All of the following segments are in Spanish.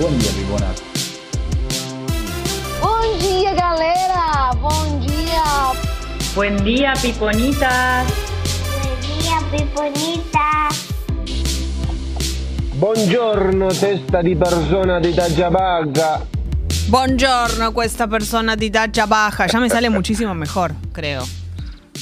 Buen día, Pipona. Bom dia, galera! Bom dia! Buen día, piponitas. Buen día, Piponita. Buongiorno, testa di persona di taglia baja. Buongiorno, questa persona di talla baja. Ya me sale muchísimo mejor, creo.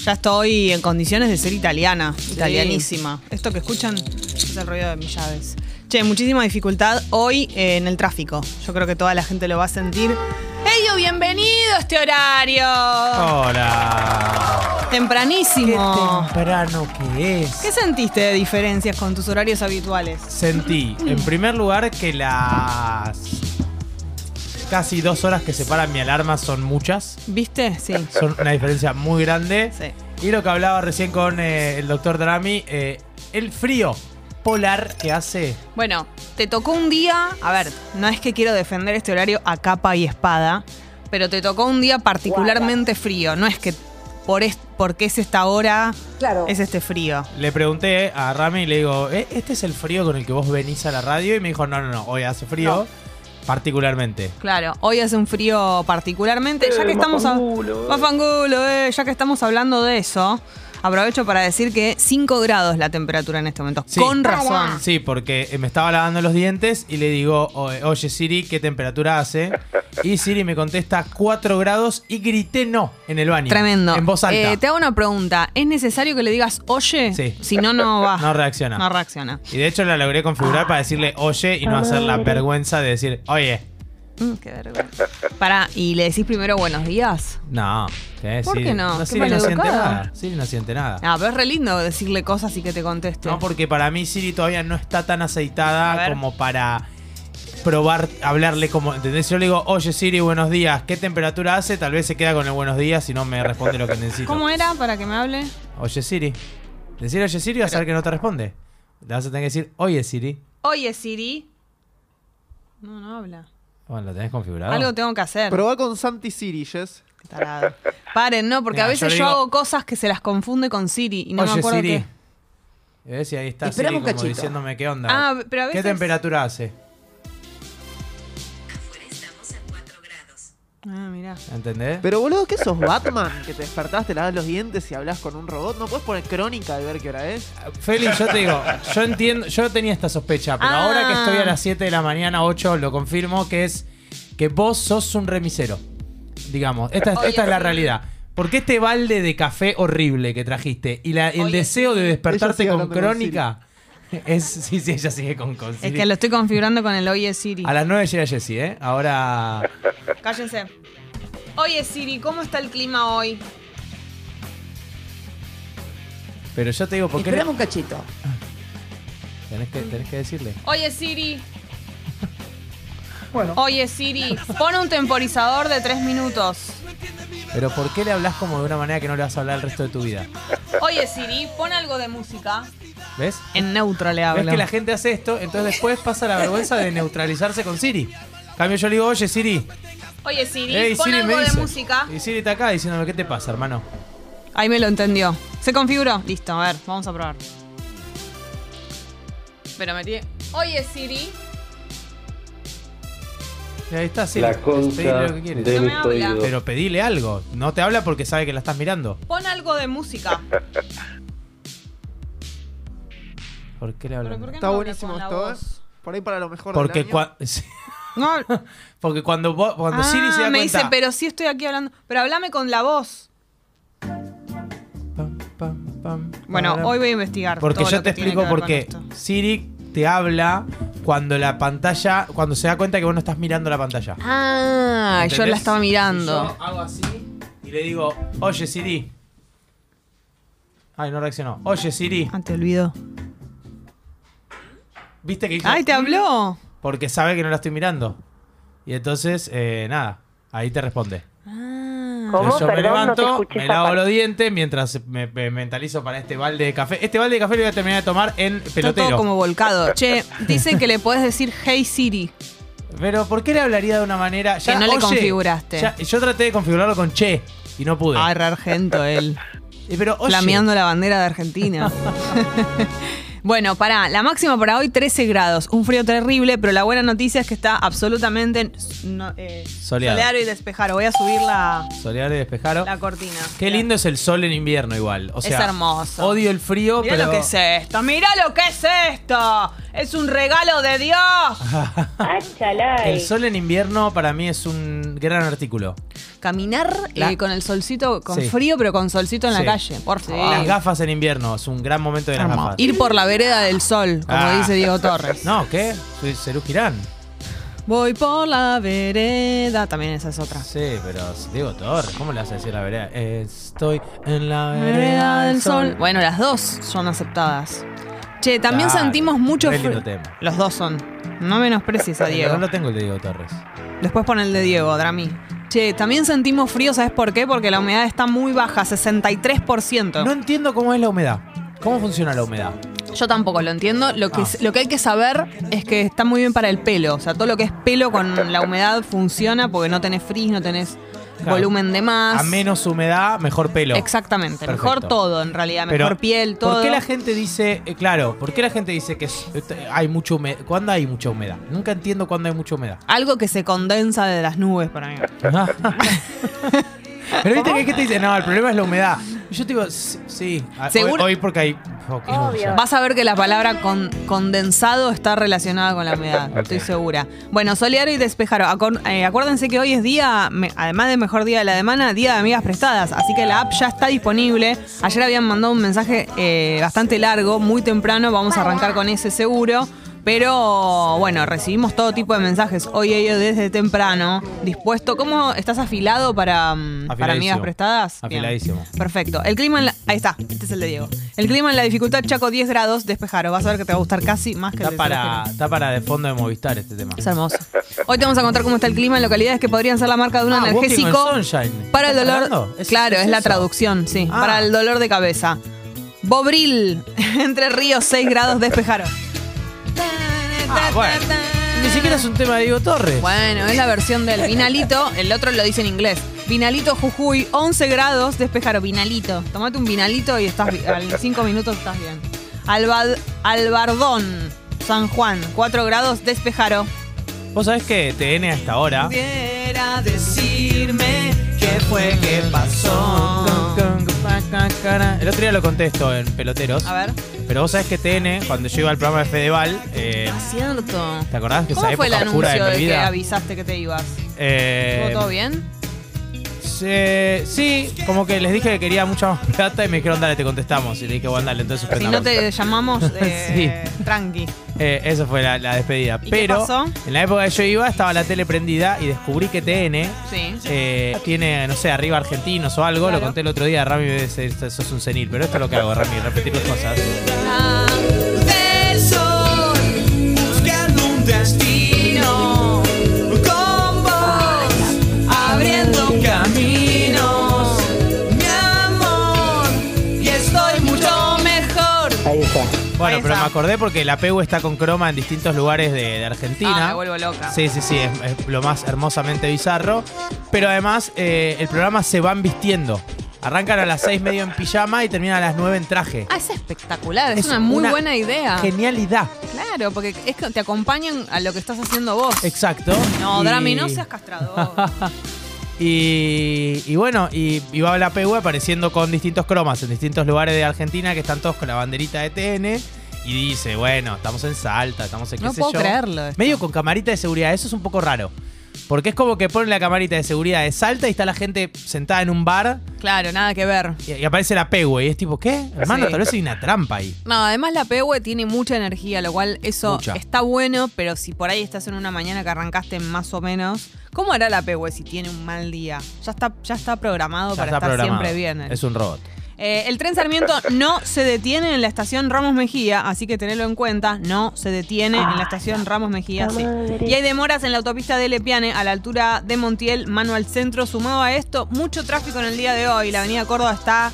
Ya estoy en condiciones de ser italiana, italianísima. Esto que escuchan es el ruido de mis llaves. Che, muchísima dificultad hoy eh, en el tráfico. Yo creo que toda la gente lo va a sentir. ¡Ello, bienvenido a este horario! Hola. Tempranísimo. temprano que es. ¿Qué sentiste de diferencias con tus horarios habituales? Sentí, en primer lugar, que las casi dos horas que separan mi alarma son muchas. ¿Viste? Sí. Son una diferencia muy grande. Sí. Y lo que hablaba recién con eh, el doctor Drami, eh, el frío polar que hace. Bueno, te tocó un día, a ver, no es que quiero defender este horario a capa y espada, pero te tocó un día particularmente frío, no es que por es, porque es esta hora es este frío. Le pregunté a Rami y le digo, "¿Eh, ¿este es el frío con el que vos venís a la radio? Y me dijo, no, no, no, hoy hace frío particularmente. Claro, hoy hace un frío particularmente, ya que estamos a- Mafangulo, eh, ya que estamos hablando de eso, aprovecho para decir que 5 grados la temperatura en este momento, Sí. con razón. Sí, porque eh, me estaba lavando los dientes y le digo, "O- oye Siri, ¿qué temperatura hace? Y Siri me contesta 4 grados y grité no en el baño. Tremendo. En voz alta. Eh, te hago una pregunta. ¿Es necesario que le digas oye? Sí. Si no, no va. No reacciona. No reacciona. Y de hecho la logré configurar para decirle oye y no hacer la vergüenza de decir, oye. Mm, qué vergüenza. Pará, ¿y le decís primero buenos días? No. ¿qué? ¿Por qué no? No, Qué Siri no siente maleducada. nada. Siri no siente nada. Ah, pero es re lindo decirle cosas y que te conteste. No, porque para mí Siri todavía no está tan A aceitada ver. como para probar, hablarle como, ¿entendés? Si yo le digo, oye Siri, buenos días, ¿qué temperatura hace? Tal vez se queda con el buenos días y no me responde lo que necesito. ¿Cómo era para que me hable? Oye Siri. Decir oye Siri vas a ver que no te responde. Le vas a tener que decir, oye Siri. Oye, Siri. No, no habla. Bueno, ¿lo tenés configurado? Algo tengo que hacer. Probá con Santi Siri, Jess. Qué tarado. Paren, no, porque Mira, a veces yo, digo- hago cosas que se las confunde con Siri y no oye me acuerdo Siri. qué. Ves, y ahí está Siri como cachito. diciéndome qué onda. Ah, pero a ¿Qué veces. temperatura hace? Ah, mirá. ¿Entendés? Pero boludo, ¿qué sos Batman? Que te despertás, te lavas los dientes y hablas con un robot. ¿No puedes poner crónica de ver qué hora es? Félix, yo te digo, yo entiendo, yo tenía esta sospecha, pero Ah. ahora que estoy a las 7 de la mañana, 8, lo confirmo que es que vos sos un remisero. Digamos, esta, es- Oye, esta es la sí. realidad. Porque este balde de café horrible que trajiste y la- el Oye, deseo de despertarte sigue con hablando con crónica es. Sí, sí, ella sigue con, con Es que lo estoy configurando con el Oye Siri. A las 9 llega Jessie, ¿eh? Ahora. Cállense. Oye Siri, ¿cómo está el clima hoy? Pero yo te digo, ¿por qué Esperame un cachito. tenés, que, tenés que decirle? Oye Siri. Oye Siri, pon un temporizador de tres minutos. Pero ¿por qué le hablas como de una manera que no le vas a hablar el resto de tu vida? Oye Siri, pon algo de música. ¿Ves? En neutro le Ves hablo. que la gente hace esto, entonces después pasa la vergüenza de neutralizarse con Siri. En Cambio yo le digo, oye Siri. Oye Siri, Ey, pon Siri algo me de música. Y Siri está acá diciéndome, ¿qué te pasa, hermano? Ahí me lo entendió. ¿Se configuró? Listo, a ver, vamos a probar. Pero metí. Oye Siri, ahí está Siri. La Pedile concha lo que quieres. de No mis me habla. oídos. Pero pedile algo. No te habla porque sabe que la estás mirando. pon algo de música. ¿Por qué le Pero hablan? ¿por qué Está no habla la ¿eh? voz? Por ahí para lo mejor Porque, del año. cua- sí. No. porque cuando, vos- cuando Ah, Siri se da me cuenta... dice, pero sí estoy aquí hablando. Pero hablame con la voz. Pam, pam, pam, Bueno, hoy voy a investigar. Porque todo yo lo te que tiene explico ver por con qué. esto. Siri te habla cuando la pantalla, cuando se da cuenta que vos no estás mirando la pantalla. Ah, yo la estaba Y mirando. Yo hago así y le digo, oye Siri. Ay, no reaccionó. Oye Siri. Ah, te olvidó. ¿Viste que hizo? Ay, te habló. Porque sabe que no la estoy mirando. Y entonces, eh, nada, ahí te responde. Ah. Yo me Perdón, no te levanto, me lavo parte. los dientes mientras me, me mentalizo para este balde de café. Este balde de café lo voy a terminar de tomar en Está pelotero. todo como volcado. Che, dicen que le podés decir Hey Siri. Pero ¿por qué le hablaría de una manera? Que no le configuraste. ya- yo traté de configurarlo con che y no pude. Re argento él. Pero oye, Flameando la bandera de Argentina. Bueno, pará, la máxima para hoy 13 grados, un frío terrible, pero la buena noticia es que está absolutamente no, eh, Soleado. y despejado. Voy a subir la, Solear y despejaro. la cortina. Qué lindo es el sol en invierno igual. O Es hermoso. Odio el frío, Mirá pero lo que es esto, mirá lo que es esto. Es un regalo de Dios. el sol en invierno para mí es un gran artículo. Caminar eh, con el solcito, con Sí. frío, pero con solcito en Sí. la calle, por favor. Las gafas en invierno es un gran momento de las Hermoso. gafas. Ir por la vereda del sol, como Ah. dice Diego Torres. No, ¿qué? Soy Cerú Girán. Voy por la vereda. También esa es otra. Sí, pero Diego Torres, ¿cómo le vas a decir la vereda? Estoy en la Vereda del sol. Bueno, las dos son aceptadas. Che, también Dale, sentimos mucho re lindo frío. tema. Los dos son. No menosprecies a Diego. No lo tengo el de Diego Torres. Después pon el de Diego, Drami. Che, también sentimos frío, ¿sabes por qué? Porque la humedad está muy baja, 63%. No entiendo cómo es la humedad. ¿Cómo funciona la humedad? Yo tampoco lo entiendo. Lo que, Ah. lo que hay que saber es que está muy bien para el pelo. O sea, todo lo que es pelo con la humedad funciona porque no tenés frizz, no tenés Claro. volumen de más. A menos humedad, mejor pelo. Exactamente. Perfecto. Mejor todo, en realidad. Pero, Mejor piel, todo. ¿Por qué la gente dice, eh, claro, por qué la gente dice que es- eh, hay mucha humedad? ¿Cuándo hay mucha humedad? Nunca entiendo cuándo hay mucha humedad. Algo que se condensa de las nubes para mí. Pero viste que hay gente que dice, no, el problema es la humedad. Yo te digo, sí, sí. Ah, hoy- Seguro- Hoy, porque hay. Obvio. ilusión. Vas a ver que la palabra con- condensado está relacionada con la humedad, Ok. estoy segura. Bueno, solear y despejar. Acor- eh, acuérdense que hoy es día, me- además de mejor día de la semana, día de amigas prestadas. Así que la app ya está disponible. Ayer habían mandado un mensaje eh, bastante largo, muy temprano. Vamos a arrancar con ese seguro. Pero bueno, recibimos todo tipo de mensajes hoy ellos desde temprano. Dispuesto. ¿Cómo estás afilado para, mm, para amigas prestadas? Bien. Afiladísimo. Perfecto. El clima en la... Ahí está, este es el de Diego. El clima en la dificultad Chaco 10 grados, despejaro. Vas a ver que te va a gustar casi más que Está el de para, está para de fondo de Movistar este tema. Es hermoso. Hoy te vamos a contar cómo está el clima en localidades que podrían ser la marca de un Ah, Walking analgésico on Sunshine. para el ¿Estás dolor. hablando? ¿Es- claro, es, es la eso? traducción, sí. Ah. Para el dolor de cabeza. Bobril, Entre Ríos 6 grados, despejaro. Ah, bueno. Ni siquiera es un tema de Diego Torres. Bueno, es la versión del vinalito, el otro lo dice en inglés. Vinalito Jujuy, 11 grados, despejaro, vinalito. Tomate un vinalito y estás bi- a 5 minutos estás bien. Alba- Albardón, San Juan, 4 grados, despejaro. Vos sabés que TN a esta hora. Pudiera decirme qué fue que pasó. El otro día lo contesto en Peloteros. A ver. Pero vos sabés que TN, cuando yo iba al programa de Fedeval, eh, Cierto. ¿te acordás que esa ¿Cómo fue el época oscura anuncio de de que vida? avisaste que te ibas? Eh, ¿Estuvo todo bien? Se- sí, como que les dije que quería mucha más plata y me dijeron, dale, te contestamos. Y le dije, bueno, dale, entonces Si suspendamos. no te llamamos, eh, tranqui. Eh, eso fue la, la despedida. ¿Y qué Pero pasó? en la época que yo iba estaba la tele prendida y descubrí que TN Sí. eh, tiene, no sé, arriba argentinos o algo. Claro. Lo conté el otro día. Rami me dice, sos un senil. Pero esto es lo que hago, Rami, repetir las cosas. del Ahí pero me acordé porque la PEU está con croma en distintos lugares de, de Argentina. Ah, me vuelvo loca. Sí, sí, sí, es, es lo más hermosamente bizarro. Pero además, eh, el programa se van vistiendo. Arrancan a las seis medio en pijama y terminan a las 9 en traje. Ah, es espectacular, es, Es una muy una buena idea. Genialidad. Claro, porque es que te acompañan a lo que estás haciendo vos. Exacto. No, Y- Drami, no seas castrador. Y, y bueno, y, y va la PU apareciendo con distintos cromas en distintos lugares de Argentina que están todos con la banderita de TN. Y dice, bueno, estamos en Salta, estamos en qué No sé puedo yo. creerlo esto. Medio con camarita de seguridad, eso es un poco raro. Porque es como que ponen la camarita de seguridad de Salta y está la gente sentada en un bar Claro, nada que ver. y, y aparece la PU. Y es tipo, ¿qué? Hermano, Sí. tal vez hay una trampa ahí. No, además la PW tiene mucha energía, lo cual eso Mucha. está bueno, pero si por ahí estás en una mañana que arrancaste más o menos, ¿cómo hará la PW si tiene un mal día? Ya está, ya está programado Ya para está estar programado. siempre bien. Es un robot. Eh, el tren Sarmiento no se detiene en la estación Ramos Mejía, así que tenedlo en cuenta, no se detiene en la estación Ramos Mejía. sí. Y hay demoras en la autopista de Lepiane a la altura de Montiel, mano al centro. Sumado a esto, mucho tráfico en el día de hoy. La avenida Córdoba está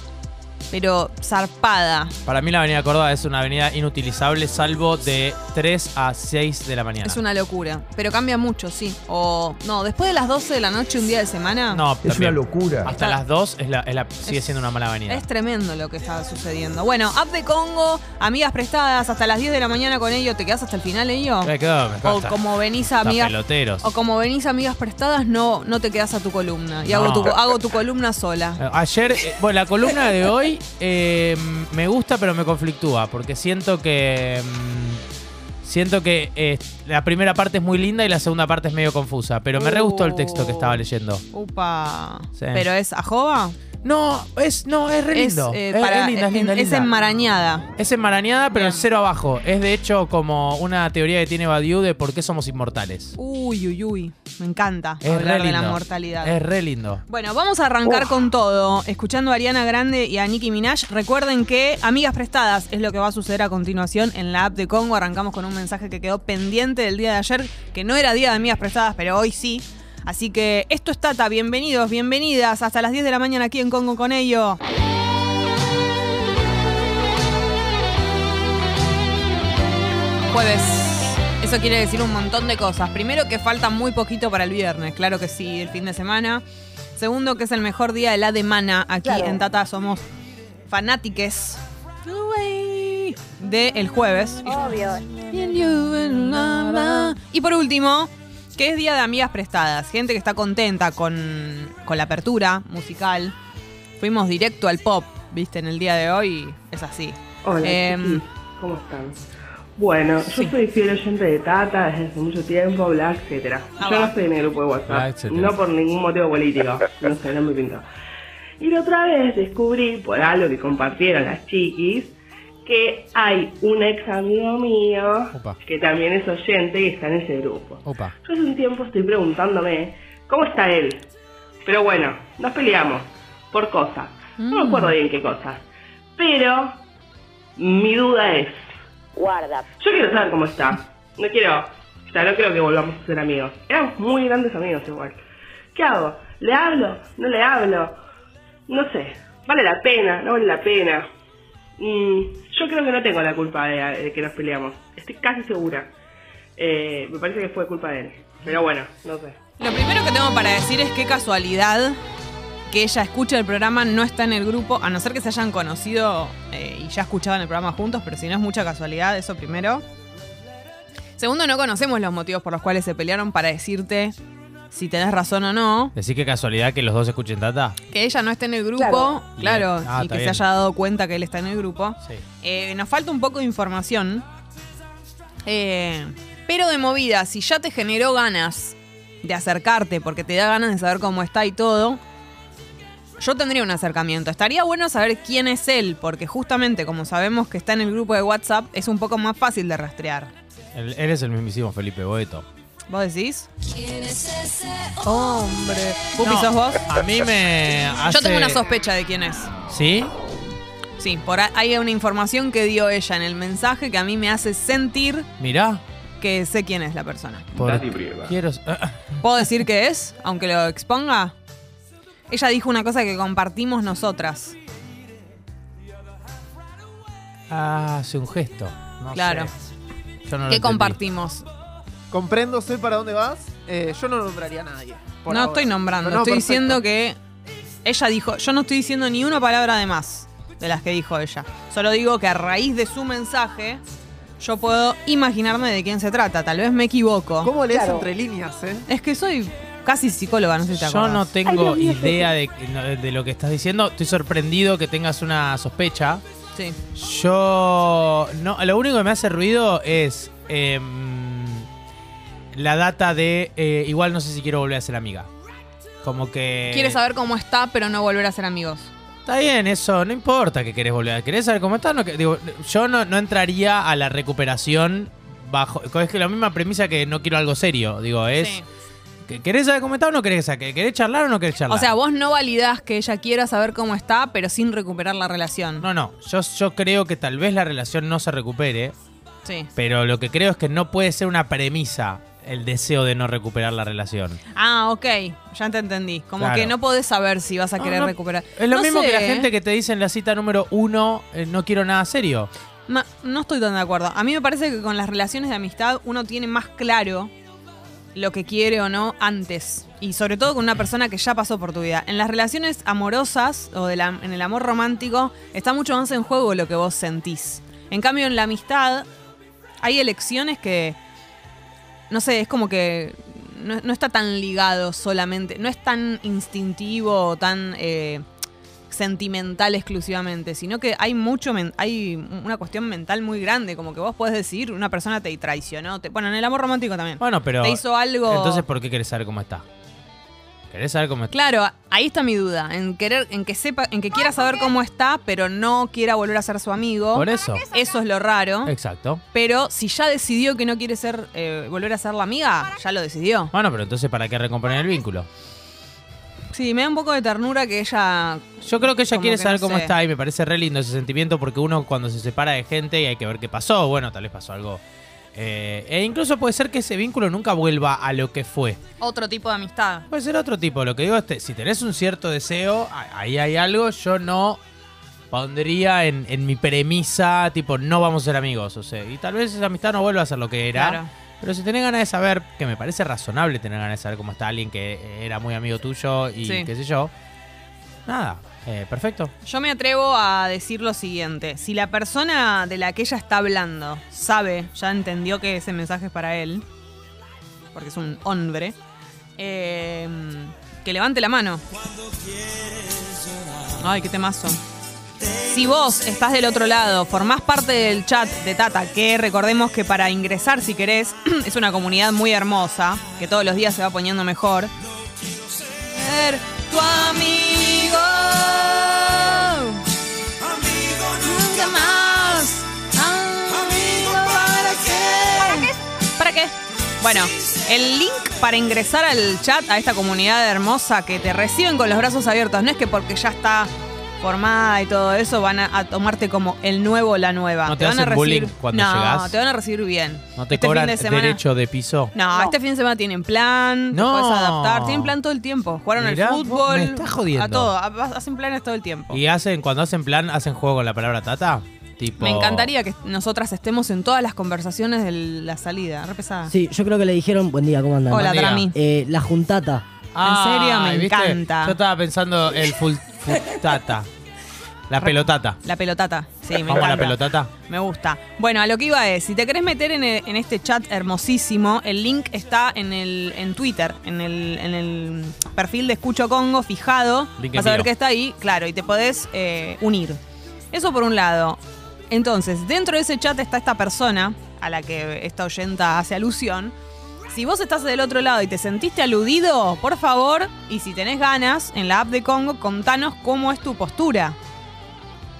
pero zarpada. Para mí la avenida Córdoba es una avenida inutilizable salvo de 3 a 6 de la mañana. Es una locura. Pero cambia mucho, sí. O, no, después de las 12 de la noche, un día de semana. No, Es también. una locura. Hasta las 2 es la, es la- sigue siendo una mala avenida. Es tremendo lo que está sucediendo. Bueno, app de Congo, amigas prestadas, hasta las 10 de la mañana con ellos. ¿Te quedas hasta el final, ellos? Me quedo, me O como venís a amigas. peloteros. O como venís a amigas prestadas, no, no te quedas a tu columna. Y No. hago, tu, hago tu columna sola. Eh, Ayer, eh, bueno, la columna de hoy eh, me gusta, pero me conflictúa, porque siento que. mm, siento que eh, la primera parte es muy linda y la segunda parte es medio confusa, pero me re gustó el texto que estaba leyendo. Upa. Sí. ¿Pero es ajoba? No, es, no, es re lindo. Es, eh, Es- para- es linda, es linda, es linda. enmarañada. Es enmarañada, pero Bien. el cero abajo. Es de hecho como una teoría que tiene Badiou de por qué somos inmortales. Uy, uy, uy. Me encanta Es hablar re de la lindo. mortalidad. Es re lindo. Bueno, vamos a arrancar con todo, escuchando a Ariana Grande y a Nicki Minaj. Recuerden que Amigas Prestadas es lo que va a suceder a continuación en la app de Congo. Arrancamos con un mensaje que quedó pendiente del día de ayer, que no era día de Amigas Prestadas, pero hoy sí. Así que esto es Tata, bienvenidos, bienvenidas. Hasta las 10 de la mañana aquí en Congo con ello. Jueves. Eso quiere decir un montón de cosas. Primero que falta muy poquito para el viernes, claro que sí, el fin de semana. Segundo que es el mejor día de la semana. Aquí en Tata somos fanátiques de el jueves. Obvio. Y por último, que es día de amigas prestadas. Gente que está contenta con, con la apertura musical. Fuimos directo al pop, viste, en el día de hoy. Es así. Hola, Em. ¿cómo están? Bueno, yo soy fiel oyente de Tata desde hace mucho tiempo, bla, etcétera. Ah, yo no estoy en el grupo de WhatsApp, Bla, no por ningún motivo político, no sé, no me pintó. Y la otra vez descubrí, por algo que compartieron las chiquis, que hay un ex amigo mío Opa. que también es oyente y está en ese grupo. Opa. Yo hace un tiempo estoy preguntándome cómo está él. Pero bueno, nos peleamos por cosas. No me acuerdo bien qué cosas. Pero mi duda es, Guarda. yo quiero saber cómo está. No quiero, o sea, no creo que volvamos a ser amigos. Éramos muy grandes amigos igual. ¿Qué hago? ¿Le hablo? ¿No le hablo? No sé. ¿Vale la pena? ¿No vale la pena? Mm, yo creo que no tengo la culpa de, que nos peleamos. Estoy casi segura. Eh, me parece que fue culpa de él. Pero bueno, no sé. Lo primero que tengo para decir es qué casualidad que ella escucha el programa, no está en el grupo, a no ser que se hayan conocido eh, y ya escuchaban el programa juntos, pero si no es mucha casualidad, eso primero. Segundo, no conocemos los motivos por los cuales se pelearon para decirte si tenés razón o no. Decir que casualidad que los dos escuchen Tata. Que ella no esté en el grupo, claro, Bien. Ah, y que se haya dado cuenta que él está en el grupo. Sí. Eh, nos falta un poco de información. Eh, pero de movida, si ya te generó ganas de acercarte porque te da ganas de saber cómo está y todo, yo tendría un acercamiento. Estaría bueno saber quién es él, porque justamente como sabemos que está en el grupo de WhatsApp, es un poco más fácil de rastrear. Él, él es el mismísimo Felipe Boeto. ¿Vos decís? Hombre. ¿Pupi No, sos vos? A mí me hace... Yo tengo una sospecha de quién es. ¿Sí? Sí, por ahí hay una información que dio ella en el mensaje que a mí me hace sentir Mirá. que sé quién es la persona. Por... Quiero... ¿Puedo decir qué es? Aunque lo exponga. Ella dijo una cosa que compartimos nosotras. Ah, hace un gesto. No Claro. sé. Yo no lo ¿Qué compartimos? Comprendo, sé para dónde vas. Eh, yo no nombraría a nadie. no ahora. estoy nombrando, No, no, estoy perfecto. diciendo que ella dijo, yo no estoy diciendo ni una palabra de más de las que dijo ella. Solo digo que a raíz de su mensaje yo puedo imaginarme de quién se trata. Tal vez me equivoco. ¿Cómo lees Claro. entre líneas, eh? Es que soy casi psicóloga, no sé si te Yo acordás. no tengo idea de, de lo que estás diciendo. Estoy sorprendido que tengas una sospecha. Sí. Yo. No, lo único que me hace ruido es. em, la data de. eh, igual no sé si quiero volver a ser amiga. Como que. Quiere saber cómo está, pero no volver a ser amigos. Está bien, eso. No importa que querés volver. ¿Querés saber cómo está? No, que- digo, yo no, no entraría a la recuperación bajo. Es que la misma premisa que no quiero algo serio. Digo, es. Sí. que- ¿Querés saber cómo está o no querés saber? ¿Querés charlar o no querés charlar? O sea, vos no validás que ella quiera saber cómo está, pero sin recuperar la relación. No, no. Yo, yo creo que tal vez la relación no se recupere. Sí. Pero lo que creo es que no puede ser una premisa el deseo de no recuperar la relación. Ah, ok, ya te entendí. Como Claro. que no podés saber si vas a No, querer no. recuperar. Es lo No mismo sé, que la ¿eh? gente que te dice en la cita número uno, eh, no quiero nada serio. Ma- no estoy tan de acuerdo. A mí me parece que con las relaciones de amistad uno tiene más claro lo que quiere o no antes. Y sobre todo con una persona que ya pasó por tu vida. En las relaciones amorosas o de la- en el amor romántico está mucho más en juego lo que vos sentís. En cambio, en la amistad hay elecciones que, no sé, es como que no, no está tan ligado solamente, no es tan instintivo o tan... eh, sentimental exclusivamente, sino que hay mucho hay una cuestión mental muy grande, como que vos podés decir, una persona te traicionó, te, bueno, en el amor romántico también. Bueno, pero. te hizo algo. Entonces, ¿por qué querés saber cómo está? ¿Querés saber cómo está? Claro, ahí está mi duda, en querer, en que sepa, en que quiera saber cómo está, pero no quiera volver a ser su amigo. Por eso. Eso es lo raro. Exacto. Pero si ya decidió que no quiere ser, eh, volver a ser la amiga, ya lo decidió. Bueno, pero entonces, ¿para qué recomponer el vínculo? Sí, me da un poco de ternura que ella. Yo creo que ella quiere que saber no cómo sé. está y me parece re lindo ese sentimiento porque uno cuando se separa de gente y hay que ver qué pasó, bueno, tal vez pasó algo. Eh, e incluso puede ser que ese vínculo nunca vuelva a lo que fue. Otro tipo de amistad. Puede ser otro tipo. Lo que digo es, que si tenés un cierto deseo, ahí hay algo, yo no pondría en, en mi premisa, tipo, no vamos a ser amigos. O sea, y tal vez esa amistad no vuelva a ser lo que era. Claro. Pero si tenés ganas de saber, que me parece razonable tener ganas de saber cómo está alguien que era muy amigo tuyo y Sí. qué sé yo, nada, eh, perfecto. Yo me atrevo a decir lo siguiente. Si la persona de la que ella está hablando sabe, ya entendió que ese mensaje es para él, porque es un hombre, eh, que levante la mano. Ay, qué temazo. Si vos estás del otro lado, formás parte del chat de Tata, que recordemos que para ingresar, si querés, es una comunidad muy hermosa, que todos los días se va poniendo mejor. Ser tu amigo. Nunca más. Amigo, ¿para qué? ¿Para qué? Bueno, el link para ingresar al chat, a esta comunidad hermosa que te reciben con los brazos abiertos, no es que porque ya está formada y todo eso van a, a tomarte como el nuevo o la nueva. ¿No te van a hacen bullying recibir, cuando no, llegás? te van a recibir bien. ¿No te Este cobran de semana- derecho de piso? no, este fin de semana tienen plan, te No. puedes adaptar, tienen plan todo el tiempo. Jugaron Mirá, al fútbol, me estás jodiendo. a todo, a- hacen planes todo el tiempo. ¿Y hacen, cuando hacen plan, hacen juego con la palabra tata? Tipo... Me encantaría que nosotras estemos en todas las conversaciones de la salida. Re pesada. Sí, yo creo que le dijeron, buen día, ¿cómo andan? Hola. Trami. Eh, la juntata. Ah, En serio, me ¿viste? encanta. Yo estaba pensando el full, full tata. La pelotata. La pelotata. Sí, me Vamos a la pelotata. Me gusta. Bueno, a lo que iba es, si te querés meter en, este chat hermosísimo, el link está en el en Twitter, en el, en el perfil de Escucho Congo, fijado. Link Vas a ver envío. que está ahí, claro, y te podés eh, unir. Eso por un lado. Entonces, dentro de ese chat está esta persona a la que esta oyenta hace alusión. Si vos estás del otro lado y te sentiste aludido, por favor, y si tenés ganas, en la app de Congo, contanos cómo es tu postura,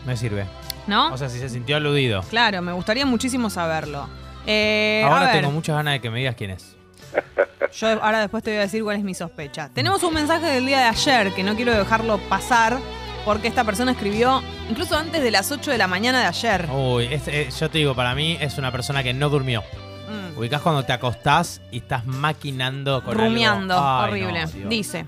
Me sirve. ¿no? O sea, si se sintió aludido. Claro, me gustaría muchísimo saberlo. Eh, a Ahora ver, tengo muchas ganas de que me digas quién es. yo ahora después te voy a decir cuál es mi sospecha. Tenemos un mensaje del día de ayer que no quiero dejarlo pasar porque esta persona escribió incluso antes de las 8 de la mañana de ayer. Uy, este, eh, yo te digo, para mí es una persona que no durmió. Mm, Ubicás cuando te acostás y estás maquinando con algo. rumiando, Ay, horrible. no. Dice,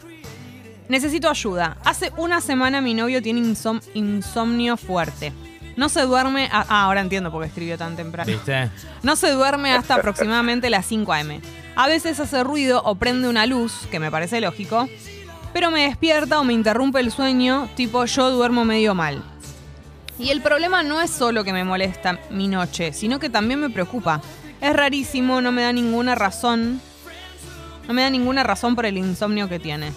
necesito ayuda. Hace una semana mi novio tiene insom- insomnio fuerte. No se duerme... a- ah, ahora entiendo por qué escribió tan temprano. ¿Viste? No se duerme hasta aproximadamente las 5 a.m. A veces hace ruido o prende una luz, que me parece lógico, pero me despierta o me interrumpe el sueño, tipo yo duermo medio mal. Y el problema no es solo que me molesta mi noche, sino que también me preocupa. Es rarísimo, no me da ninguna razón. No me da ninguna razón por el insomnio que tiene.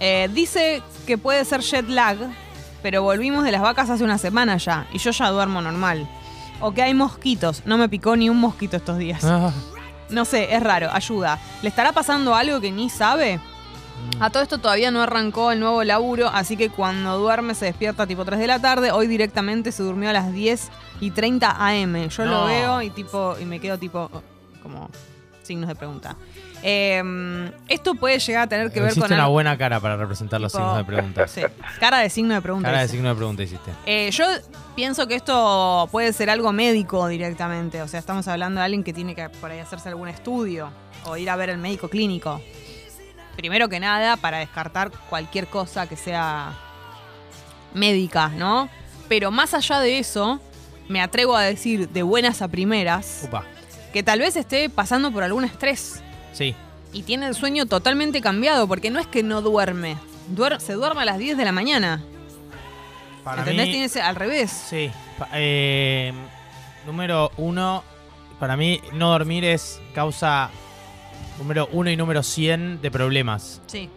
Eh, dice que puede ser jet lag, pero volvimos de las vacas hace una semana ya, y yo ya duermo normal. O que hay mosquitos, no me picó ni un mosquito estos días. Ah, No sé, es raro, ayuda. ¿Le estará pasando algo que ni sabe? A todo esto todavía no arrancó el nuevo laburo, así que cuando duerme se despierta tipo 3 de la tarde. Hoy directamente se durmió a las 10 y 30 am. Yo No. lo veo y tipo y me quedo tipo como signos de pregunta. Eh, esto puede llegar a tener que ver Hiciste con una algo- buena cara para representar los tipo- signos de pregunta. Sí, cara de signo de pregunta. Cara de signo de pregunta hiciste. Eh, yo pienso que esto puede ser algo médico directamente. O sea, estamos hablando de alguien que tiene que por ahí hacerse algún estudio o ir a ver al médico clínico. Primero que nada, para descartar cualquier cosa que sea médica, ¿no? Pero más allá de eso, me atrevo a decir de buenas a primeras que tal vez esté pasando por algún estrés Sí. y tiene el sueño totalmente cambiado, porque no es que no duerme. Duer- se duerme a las 10 de la mañana. Para ¿Entendés? mí, Tiene ese- al revés. Sí. Eh, número uno, para mí no dormir es causa número uno y número 100 de problemas. Sí.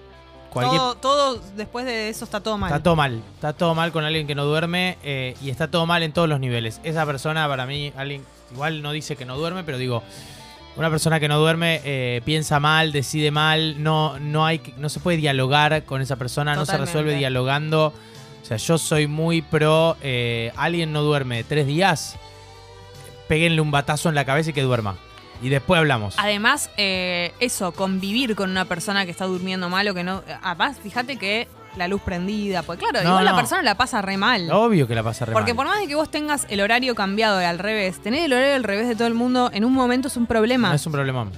Cualquier, Todo, todo después de eso está todo mal. Está todo mal. Está todo mal con alguien que no duerme eh, y está todo mal en todos los niveles. Esa persona, para mí, alguien igual no dice que no duerme, pero digo, una persona que no duerme eh, piensa mal, decide mal, no, no, hay, no se puede dialogar con esa persona, no se resuelve dialogando. O sea, yo soy muy pro, eh, alguien no duerme tres días, péguenle un batazo en la cabeza y que duerma. Y después hablamos. Además, eh, eso, convivir con una persona que está durmiendo mal o que no. Además, fíjate que la luz prendida, pues claro, No, igual la persona la pasa re mal. Obvio que la pasa re Porque mal. por más de que vos tengas el horario cambiado al revés, tener el horario al revés de todo el mundo en un momento es un problema. No es un problemón.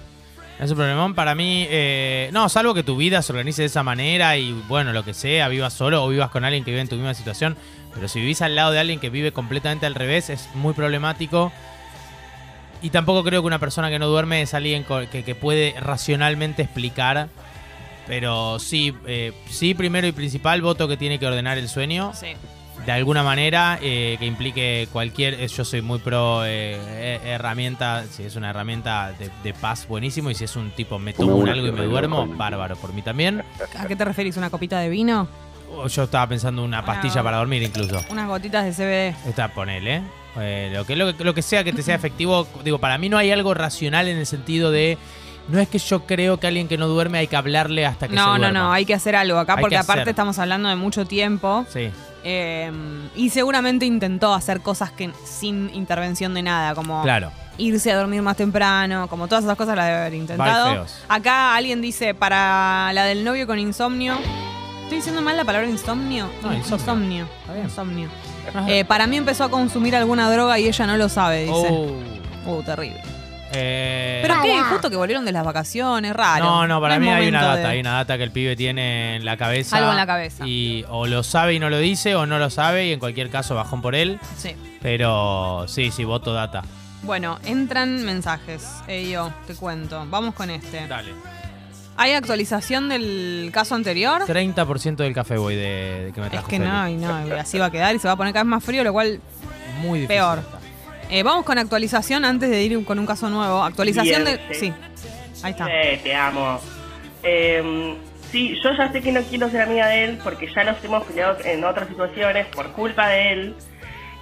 Es un problemón para mí. eh, no, salvo que tu vida se organice de esa manera y bueno, lo que sea, vivas solo o vivas con alguien que vive en tu misma situación. Pero si vivís al lado de alguien que vive completamente al revés, es muy problemático. Y tampoco creo que una persona que no duerme es alguien que, que puede racionalmente explicar. Pero sí, eh, sí, primero y principal, voto que tiene que ordenar el sueño Sí. de alguna manera eh, que implique cualquier. eh, Yo soy muy pro eh, eh, herramienta. Si es una herramienta de, de paz, buenísimo. Y si es un tipo, me tomo un algo y me duermo, bárbaro. Por mí también. ¿A qué te referís? ¿Una copita de vino? O yo estaba pensando una pastilla para dormir incluso. Unas gotitas de CBD. Está, ponele. Eh, lo, que, lo, que, lo que sea que te sea efectivo. Digo, para mí no hay algo racional en el sentido de. No es que yo creo que alguien que no duerme hay que hablarle hasta que se No, no, duerma. no, hay que hacer algo acá Hay porque que aparte hacer. estamos hablando de mucho tiempo. Sí. eh, y seguramente intentó hacer cosas que sin intervención de nada, como Claro. irse a dormir más temprano, como todas esas cosas las debe haber intentado. Acá alguien dice, para la del novio con insomnio. ¿Estoy diciendo mal la palabra insomnio? No, insomnio. Insomnio. Insomnio. Eh, para mí empezó a consumir alguna droga y ella no lo sabe, dice. Oh. Uh, terrible. Eh, ¿Pero qué? Justo que volvieron de las vacaciones, raro. No, no, para es mí hay una data, de- hay una data que el pibe tiene en la cabeza. Algo en la cabeza. Y o lo sabe y no lo dice, o no lo sabe, y en cualquier caso bajón por él. Sí. Pero sí, sí, voto data. Bueno, entran mensajes. Eh, yo, te cuento. Vamos con este. Dale. ¿Hay actualización del caso anterior? 30% del café voy de, de que me Es trajo que Feli. no, y no, así va a quedar y se va a poner cada vez más frío, lo cual Muy difícil. peor. está. Eh, vamos con actualización antes de ir con un caso nuevo. Actualización Bien, de. sí. Sí. Ahí está. Eh, te amo. Eh, sí, yo ya sé que no quiero ser amiga de él porque ya nos hemos peleado en otras situaciones por culpa de él.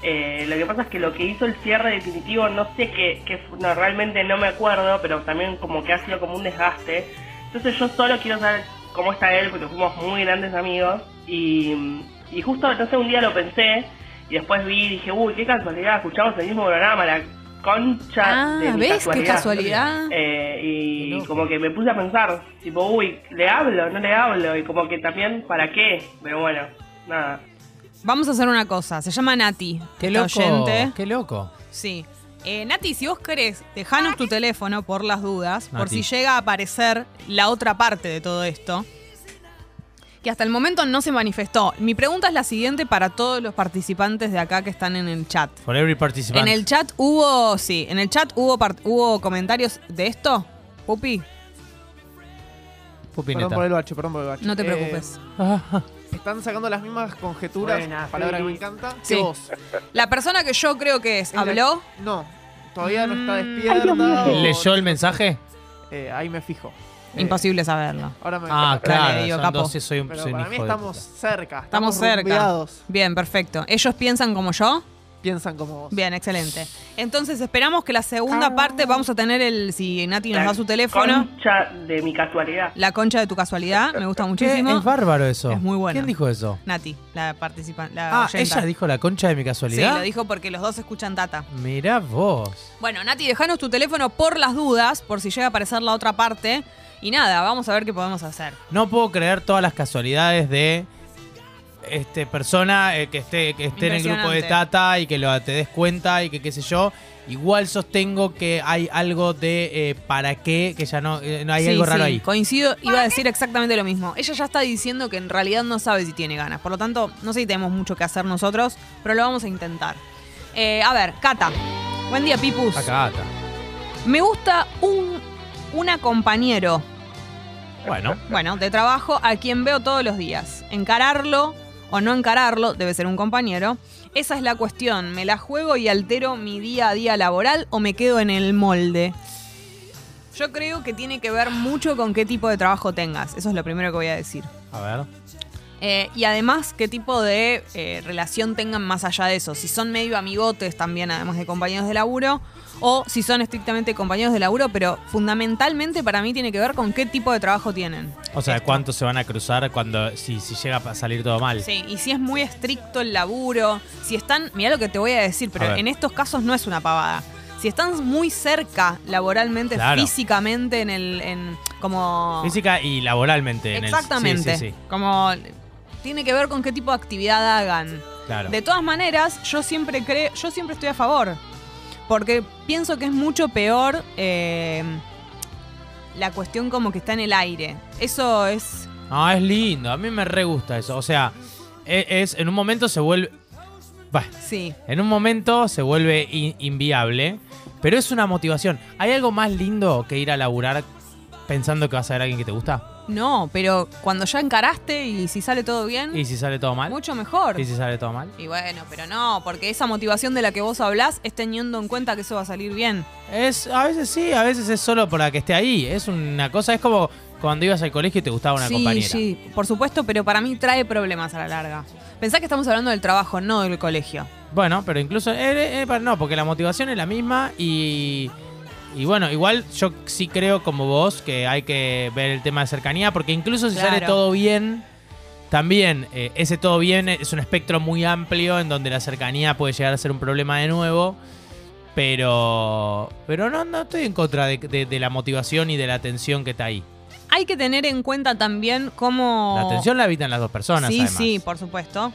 Eh, lo que pasa es que lo que hizo el cierre definitivo, no sé qué, fu- no, realmente no me acuerdo, pero también como que ha sido como un desgaste. Entonces yo solo quiero saber cómo está él porque fuimos muy grandes amigos. Y, y justo, no sé, un día lo pensé y después vi y dije, uy, qué casualidad, escuchamos el mismo programa, la concha Ah, de mi ¿ves? Qué casualidad. Eh, y como que me puse a pensar, tipo, uy, ¿le hablo? ¿No le hablo? Y como que también, ¿para qué? Pero bueno, nada. Vamos a hacer una cosa. Se llama Nati. Qué loco. oyente. Qué loco. Sí. Eh, Nati, si vos querés, dejanos tu teléfono por las dudas, por si llega a aparecer la otra parte de todo esto, que hasta el momento no se manifestó. Mi pregunta es la siguiente para todos los participantes de acá que están en el chat. For every participant. En el chat hubo, sí, en el chat hubo, part- hubo comentarios de esto, Pupi, Pupineta. Perdón por el bache, perdón por el bache. no te Eh, preocupes. están sacando las mismas conjeturas, Buena, palabra que me encanta, Sí. que vos. La persona que yo creo que es, ¿habló? No, todavía no está Mm. despierta. ¿Leyó el mensaje? Eh, ahí me fijo. Eh, Imposible saberlo. Ahora me Ah, Dale, claro. digo, son capo. dos, sí, soy un, Pero soy un para mí hijo de estamos puta. cerca. Estamos cerca. rumbeados. Bien, perfecto. ¿Ellos piensan como yo? piensan como vos. Bien, excelente. Entonces esperamos que la segunda parte vamos a tener el, si Nati nos da su teléfono, Concha de mi casualidad. la concha de tu casualidad, me gusta muchísimo. Es bárbaro eso. Es muy bueno. ¿Quién dijo eso? Nati, la participante, la Ah, oyenta. ella dijo la concha de mi Sí, casualidad. lo dijo porque los dos escuchan Tata. Mirá vos. Bueno, Nati, dejanos tu teléfono por las dudas, por si llega a aparecer la otra parte. Y nada, vamos a ver qué podemos hacer. No puedo creer todas las casualidades de este persona eh, que esté que esté en el grupo de. Tata y que lo, te des cuenta y que qué sé yo. Igual sostengo que hay algo de eh, para qué, que ya no, eh, no hay Sí, algo raro sí, ahí. Coincido, iba a decir exactamente lo mismo. Ella ya está diciendo que en realidad no sabe si tiene ganas. Por lo tanto, no sé si tenemos mucho que hacer nosotros, pero lo vamos a intentar. Eh, a ver, Cata. Buen día, Pipus. Acá, Tata. Me gusta un una compañero, Bueno, bueno, de trabajo a quien veo todos los días. Encararlo o no encararlo, debe ser un compañero. Esa es la cuestión. ¿Me la juego y altero mi día a día laboral o me quedo en el molde? Yo creo que tiene que ver mucho con qué tipo de trabajo tengas. Eso es lo primero que voy a decir. a ver. Eh, y además, qué tipo de eh, relación tengan más allá de eso. Si son medio amigotes también, además de compañeros de laburo, o si son estrictamente compañeros de laburo, pero fundamentalmente para mí tiene que ver con qué tipo de trabajo tienen. O sea, ¿cuántos se van a cruzar cuando si, si llega a salir todo mal? Sí, y si es muy estricto el laburo, si están, mira lo que te voy a decir, pero A en estos casos no es una pavada. Si están muy cerca laboralmente, Claro. físicamente, en el, en, como... Física y laboralmente. en el- sí, Exactamente. sí, sí, Como tiene que ver con qué tipo de actividad hagan. claro. De todas maneras, yo siempre creo, yo siempre estoy a favor. Porque pienso que es mucho peor eh, la cuestión como que está en el aire. Eso es. No, es lindo. A mí me re gusta eso. O sea, e- es, en un momento se vuelve. Bah, Sí. en un momento se vuelve in- inviable. Pero es una motivación. ¿Hay algo más lindo que ir a laburar pensando que vas a ver a alguien que te gusta? No, pero cuando ya encaraste y si sale todo bien, ¿Y si sale todo mal? mucho mejor. ¿Y si sale todo mal? Y bueno, pero no, porque esa motivación de la que vos hablás es teniendo en cuenta que eso va a salir bien. Es, a veces sí, a veces es solo para que esté ahí. Es una cosa, es como cuando ibas al colegio y te gustaba una sí, compañera. sí, por supuesto, pero para mí trae problemas a la larga. Pensá que estamos hablando del trabajo, no del colegio. Bueno, pero incluso. eh, eh, pero no, porque la motivación es la misma y. Y bueno, igual yo sí creo como vos que hay que ver el tema de cercanía, porque incluso si sale todo bien, también eh, ese todo bien es un espectro muy amplio en donde la cercanía puede llegar a ser un problema de nuevo. Pero. Pero no, no estoy en contra de, de- de la motivación y de la atención que está ahí. Hay que tener en cuenta también cómo... La atención la habitan las dos personas, Sí, además. sí, por supuesto.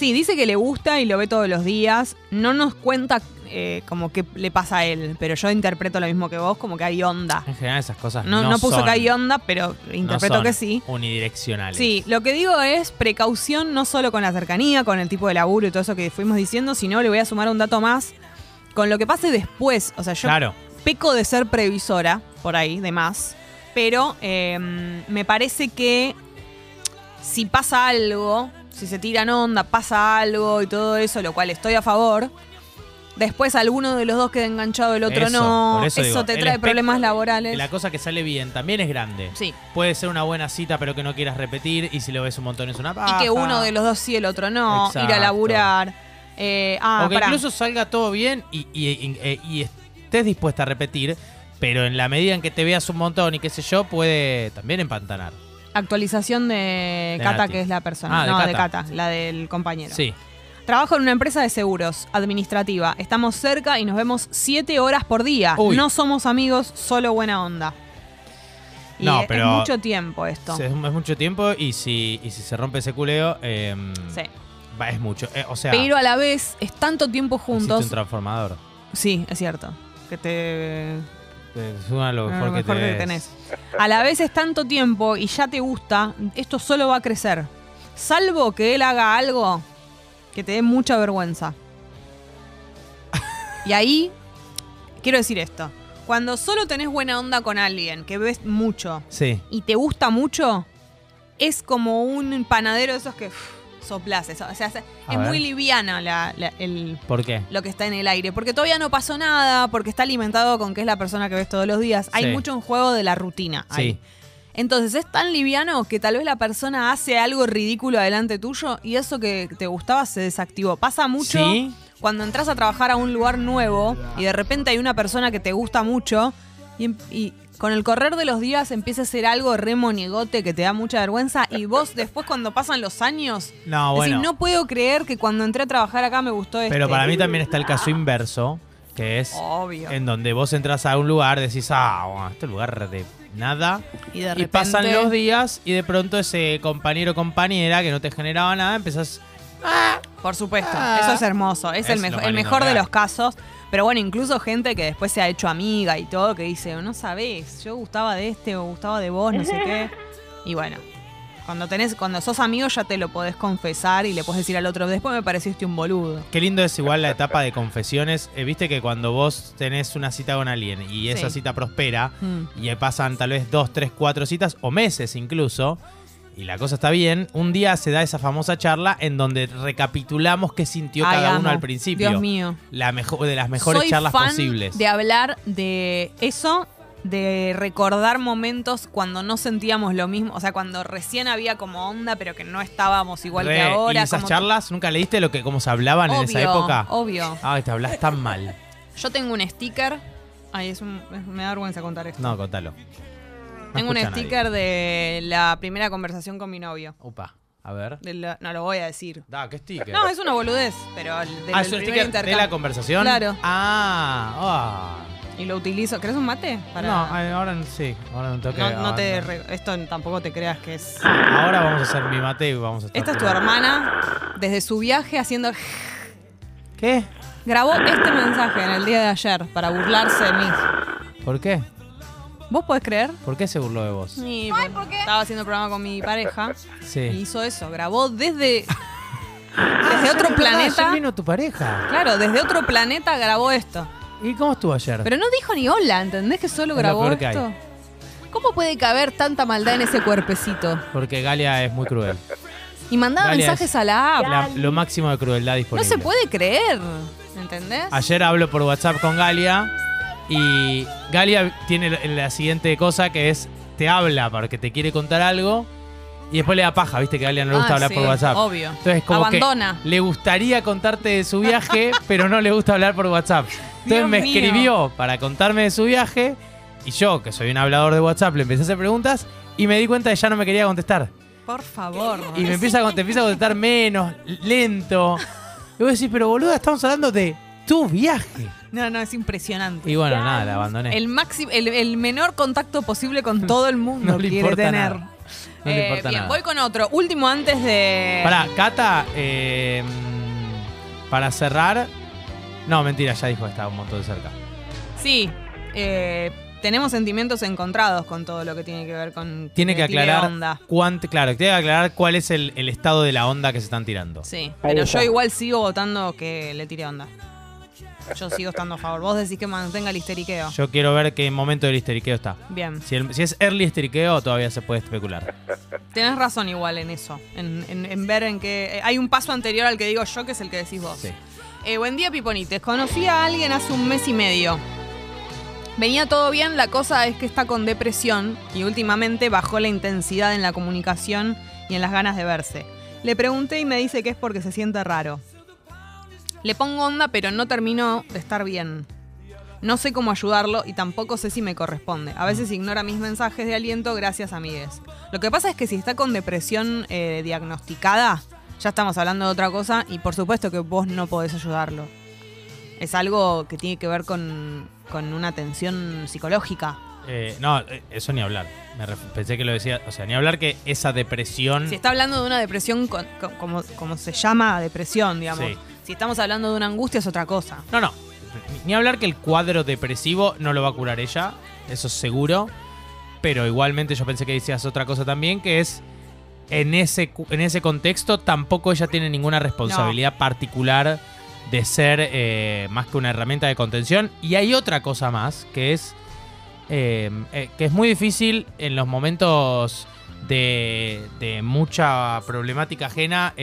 Sí, dice que le gusta y lo ve todos los días. No nos cuenta eh, como que le pasa a él, pero yo interpreto lo mismo que vos, como que hay onda. En general esas cosas No, no, no puso son- que hay onda, pero no interpreto son que sí. Unidireccionales. Sí, lo que digo es precaución no solo con la cercanía, con el tipo de laburo y todo eso que fuimos diciendo, sino le voy a sumar un dato más con lo que pase después. O sea, yo Claro. peco de ser previsora, por ahí, de más. Pero eh, me parece que si pasa algo, si se tiran onda, pasa algo y todo eso, lo cual estoy a favor. Después alguno de los dos queda enganchado, el otro Eso, no. Eso, eso digo, te trae problemas laborales. La cosa que sale bien también es grande. Sí. Puede ser una buena cita, pero que no quieras repetir. Y si lo ves un montón es una paja. Y que uno de los dos sí, el otro no. Ir a laburar. Eh, ah, o que pará. incluso salga todo bien y, y- y- eh, y estés dispuesta a repetir. Pero en la medida en que te veas un montón y qué sé yo, puede también empantanar. Actualización de, De Cata, que es la persona. Ah, no, de Cata. Cata, la del compañero. Sí. Trabajo en una empresa de seguros, administrativa. Estamos cerca y nos vemos siete horas por día. Uy. No somos amigos, solo buena onda. Y No, es- pero- es mucho tiempo esto. Es, es mucho tiempo y si, y si se rompe ese culeo, eh, Sí. va, es mucho. Eh, o sea, Pero a la vez es tanto tiempo juntos. un transformador. Sí, es cierto. Que te Es lo lo mejor, mejor que, tenés. A la vez es tanto tiempo y ya te gusta, esto solo va a crecer. Salvo que él haga algo que te dé mucha vergüenza. Y ahí, quiero decir esto. Cuando solo tenés buena onda con alguien, que ves mucho Sí. y te gusta mucho, es como un panadero de esos que uff, soplás. eso. O sea, es A muy ver. liviana la- la- el, ¿Por qué? lo que está en el aire. Porque todavía no pasó nada, porque está alimentado con que es la persona que ves todos los días. Hay Sí. mucho en juego de la rutina. ahí. Sí. Entonces es tan liviano que tal vez la persona hace algo ridículo adelante tuyo y eso que te gustaba se desactivó. Pasa mucho Sí. cuando entras a trabajar a un lugar nuevo y de repente hay una persona que te gusta mucho y, em- y con el correr de los días empieza a ser algo re monigote que te da mucha vergüenza y vos después cuando pasan los años No, decís, bueno. no puedo creer que cuando entré a trabajar acá me gustó esto. Pero para mí también está el caso inverso, que es Obvio. en donde vos entras a un lugar, decís, ah, bueno, este lugar de nada. Y de Y repente- pasan los días y de pronto ese compañero o compañera que no te generaba nada, empezás... Por supuesto, Ah. eso es hermoso, es, Es el, mejo- el mejor de los casos. Pero bueno, incluso gente que después se ha hecho amiga y todo, que dice, no sabés, yo gustaba de este o gustaba de vos, no sé qué. Y bueno, cuando tenés, cuando sos amigo ya te lo podés confesar y le podés decir al otro, después me pareciste un boludo. Qué lindo es igual la etapa de confesiones. Eh, Viste que cuando vos tenés una cita con alguien y esa Sí. cita prospera Mm. y pasan tal vez dos, tres, cuatro citas o meses incluso, y la cosa está bien, un día se da esa famosa charla en donde recapitulamos qué sintió Ay, cada uno al principio. Dios mío. La mejor, de las mejores Soy charlas fan posibles. de hablar de eso, de recordar momentos cuando no sentíamos lo mismo, o sea, cuando recién había como onda, pero que no estábamos igual Re, que ahora. ¿Y esas como- charlas nunca leíste lo que cómo se hablaban en esa época? Obvio. Ay, te hablas tan mal. Yo tengo un sticker. Ay, es un- me da vergüenza contar esto. No, contalo. Tengo un escucha nadie. sticker de la primera conversación con mi novio. Upa, a ver. De la- no lo voy a decir. Da, ¿qué sticker? No, es una boludez, pero el, del ah, es un primer sticker de intercambio. la conversación. Claro. Ah, ah. Y lo utilizo. ¿Querés un mate? Para... No, ay, ahora no- sí, ahora no toque. no, no te re- esto tampoco te creas que es. ahora vamos a hacer mi mate y vamos a estar. Esta es tu hermana desde su viaje haciendo. ¿Qué? Grabó este mensaje en el día de ayer para burlarse de mí. ¿Por qué? ¿Vos podés creer? ¿Por qué se burló de vos? Estaba haciendo programa con mi pareja y Sí. hizo eso. Grabó desde. Ah, desde otro Ayer planeta. vino tu pareja. Claro, desde otro planeta grabó esto. ¿Y cómo estuvo ayer? Pero no dijo ni hola, ¿entendés que solo Es lo grabó peor que esto? hay. ¿Cómo puede caber tanta maldad en ese cuerpecito? Porque Galia es muy cruel. Y mandaba Galia mensajes es a la app. la- lo máximo de crueldad No disponible. se puede creer, ¿entendés? Ayer hablo por WhatsApp con Galia y Galia tiene la- siguiente cosa que es te habla porque te quiere contar algo y después le da paja, viste que a Galia no le gusta Ah, hablar sí, por WhatsApp. obvio. Entonces como Abandona. que le gustaría contarte de su viaje, pero no le gusta hablar por WhatsApp. Entonces Dios me mío. escribió para contarme de su viaje y yo, que soy un hablador de WhatsApp, le empecé a hacer preguntas y me di cuenta de que ya no me quería contestar. Por favor. Y me empieza a, te empieza a contestar menos, lento. Y vos decís, pero boluda, estamos hablando de tu viaje. No, no, es impresionante. Y bueno, nada, la abandoné. El, máximo, el, el menor contacto posible con todo el mundo No le quiere importa tener. nada. No le Eh, importa bien, nada. voy con otro. Último antes de. Pará, Cata, eh, para cerrar. No, mentira, ya dijo que estaba un montón de cerca. Sí. eh, tenemos sentimientos encontrados con todo lo que tiene que ver con. Tiene que tire aclarar onda. cuánto, claro, tiene que aclarar cuál es el, el estado de la onda que se están tirando. Sí, pero yo igual sigo votando que le tire onda. Yo sigo estando a favor. Vos decís que mantenga el histeriqueo. Yo quiero ver qué momento del histeriqueo está. Bien. Si, el- si es early histeriqueo, todavía se puede especular. Tenés razón igual en eso. En, en- en ver en qué. eh, hay un paso anterior al que digo yo, que es el que decís vos. Sí. Eh, buen día, Piponites. Conocí a alguien hace un mes y medio. Venía todo bien, la cosa es que está con depresión y últimamente bajó la intensidad en la comunicación y en las ganas de verse. Le pregunté y me dice que es porque se siente raro. Le pongo onda, pero no termino de estar bien. No sé cómo ayudarlo y tampoco sé si me corresponde. A veces ignora mis mensajes de aliento gracias a amigues. Lo que pasa es que si está con depresión eh, diagnosticada, ya estamos hablando de otra cosa y por supuesto que vos no podés ayudarlo. Es algo que tiene que ver con, con una tensión psicológica. Eh, no, eh, eso ni hablar. Me pensé que lo decía. O sea, ni hablar que esa depresión. Si está hablando de una depresión, con- con- como, como se llama depresión, digamos. Sí. Si estamos hablando de una angustia es otra cosa. No, no. Ni- hablar que el cuadro depresivo no lo va a curar ella, eso es seguro. Pero igualmente yo pensé que decías otra cosa también, que es en ese, en ese contexto tampoco ella tiene ninguna responsabilidad particular de ser eh, más que una herramienta de contención. Y hay otra cosa más, que es eh, eh, que es muy difícil en los momentos de, de mucha problemática ajena.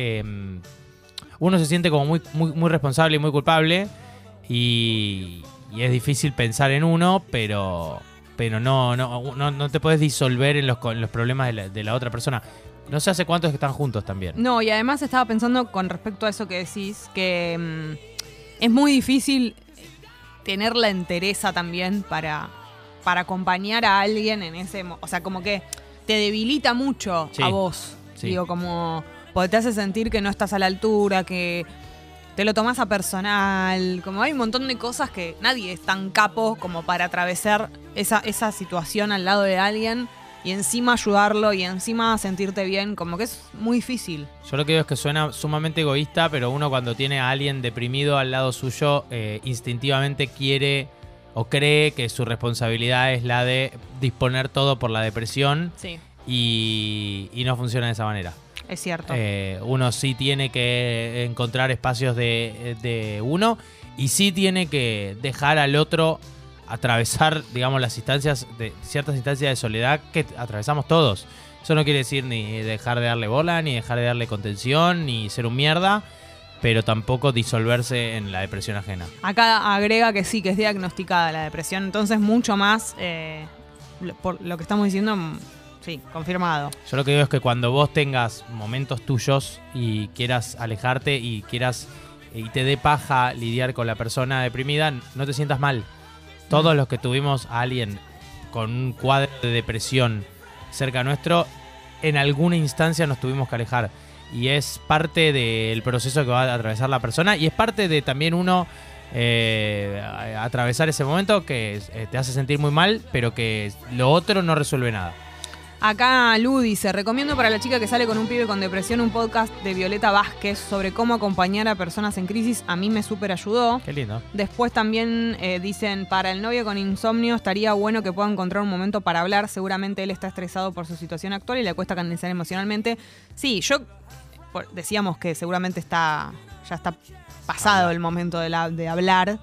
Uno se siente como muy, muy, muy responsable y muy culpable. Y, y es difícil pensar en uno, pero, pero no, no, no, no te puedes disolver en los, en los problemas de la, de la otra persona. No sé hace cuántos que están juntos también. No, y además estaba pensando con respecto a eso que decís, que mm, es muy difícil tener la entereza también para, para acompañar a alguien en ese... O sea, como que te debilita mucho Sí, a vos. sí. Digo, como... Porque te hace sentir que no estás a la altura, que te lo tomás a personal. Como hay un montón de cosas que nadie es tan capo como para atravesar esa, esa situación al lado de alguien y encima ayudarlo y encima sentirte bien. Como que es muy difícil. Yo lo que digo es que suena sumamente egoísta, pero uno cuando tiene a alguien deprimido al lado suyo, eh, instintivamente quiere o cree que su responsabilidad es la de disponer todo por la depresión Sí, y, y no funciona de esa manera. Es cierto. Eh, uno sí tiene que encontrar espacios de, de uno y sí tiene que dejar al otro atravesar, digamos, las instancias, de ciertas instancias de soledad que atravesamos todos. Eso no quiere decir ni dejar de darle bola, ni dejar de darle contención, ni ser un mierda, pero tampoco disolverse en la depresión ajena. Acá agrega que sí, que es diagnosticada la depresión, entonces mucho más, eh, por lo que estamos diciendo, sí, confirmado. Yo lo que digo es que cuando vos tengas momentos tuyos y quieras alejarte y quieras y te dé paja lidiar con la persona deprimida, no te sientas mal. Todos los que tuvimos a alguien con un cuadro de depresión cerca nuestro, en alguna instancia nos tuvimos que alejar. Y es parte del proceso que va a atravesar la persona y es parte de también uno eh, atravesar ese momento que eh, te hace sentir muy mal, pero que lo otro no resuelve nada. Acá Lu dice, recomiendo para la chica que sale con un pibe con depresión un podcast de Violeta Vázquez sobre cómo acompañar a personas en crisis. A mí me súper ayudó. Qué lindo. Después también eh, dicen, para el novio con insomnio estaría bueno que pueda encontrar un momento para hablar. Seguramente él está estresado por su situación actual y le cuesta canalizar emocionalmente. Sí, yo por- decíamos que seguramente está ya está pasado el momento de, la- de hablar,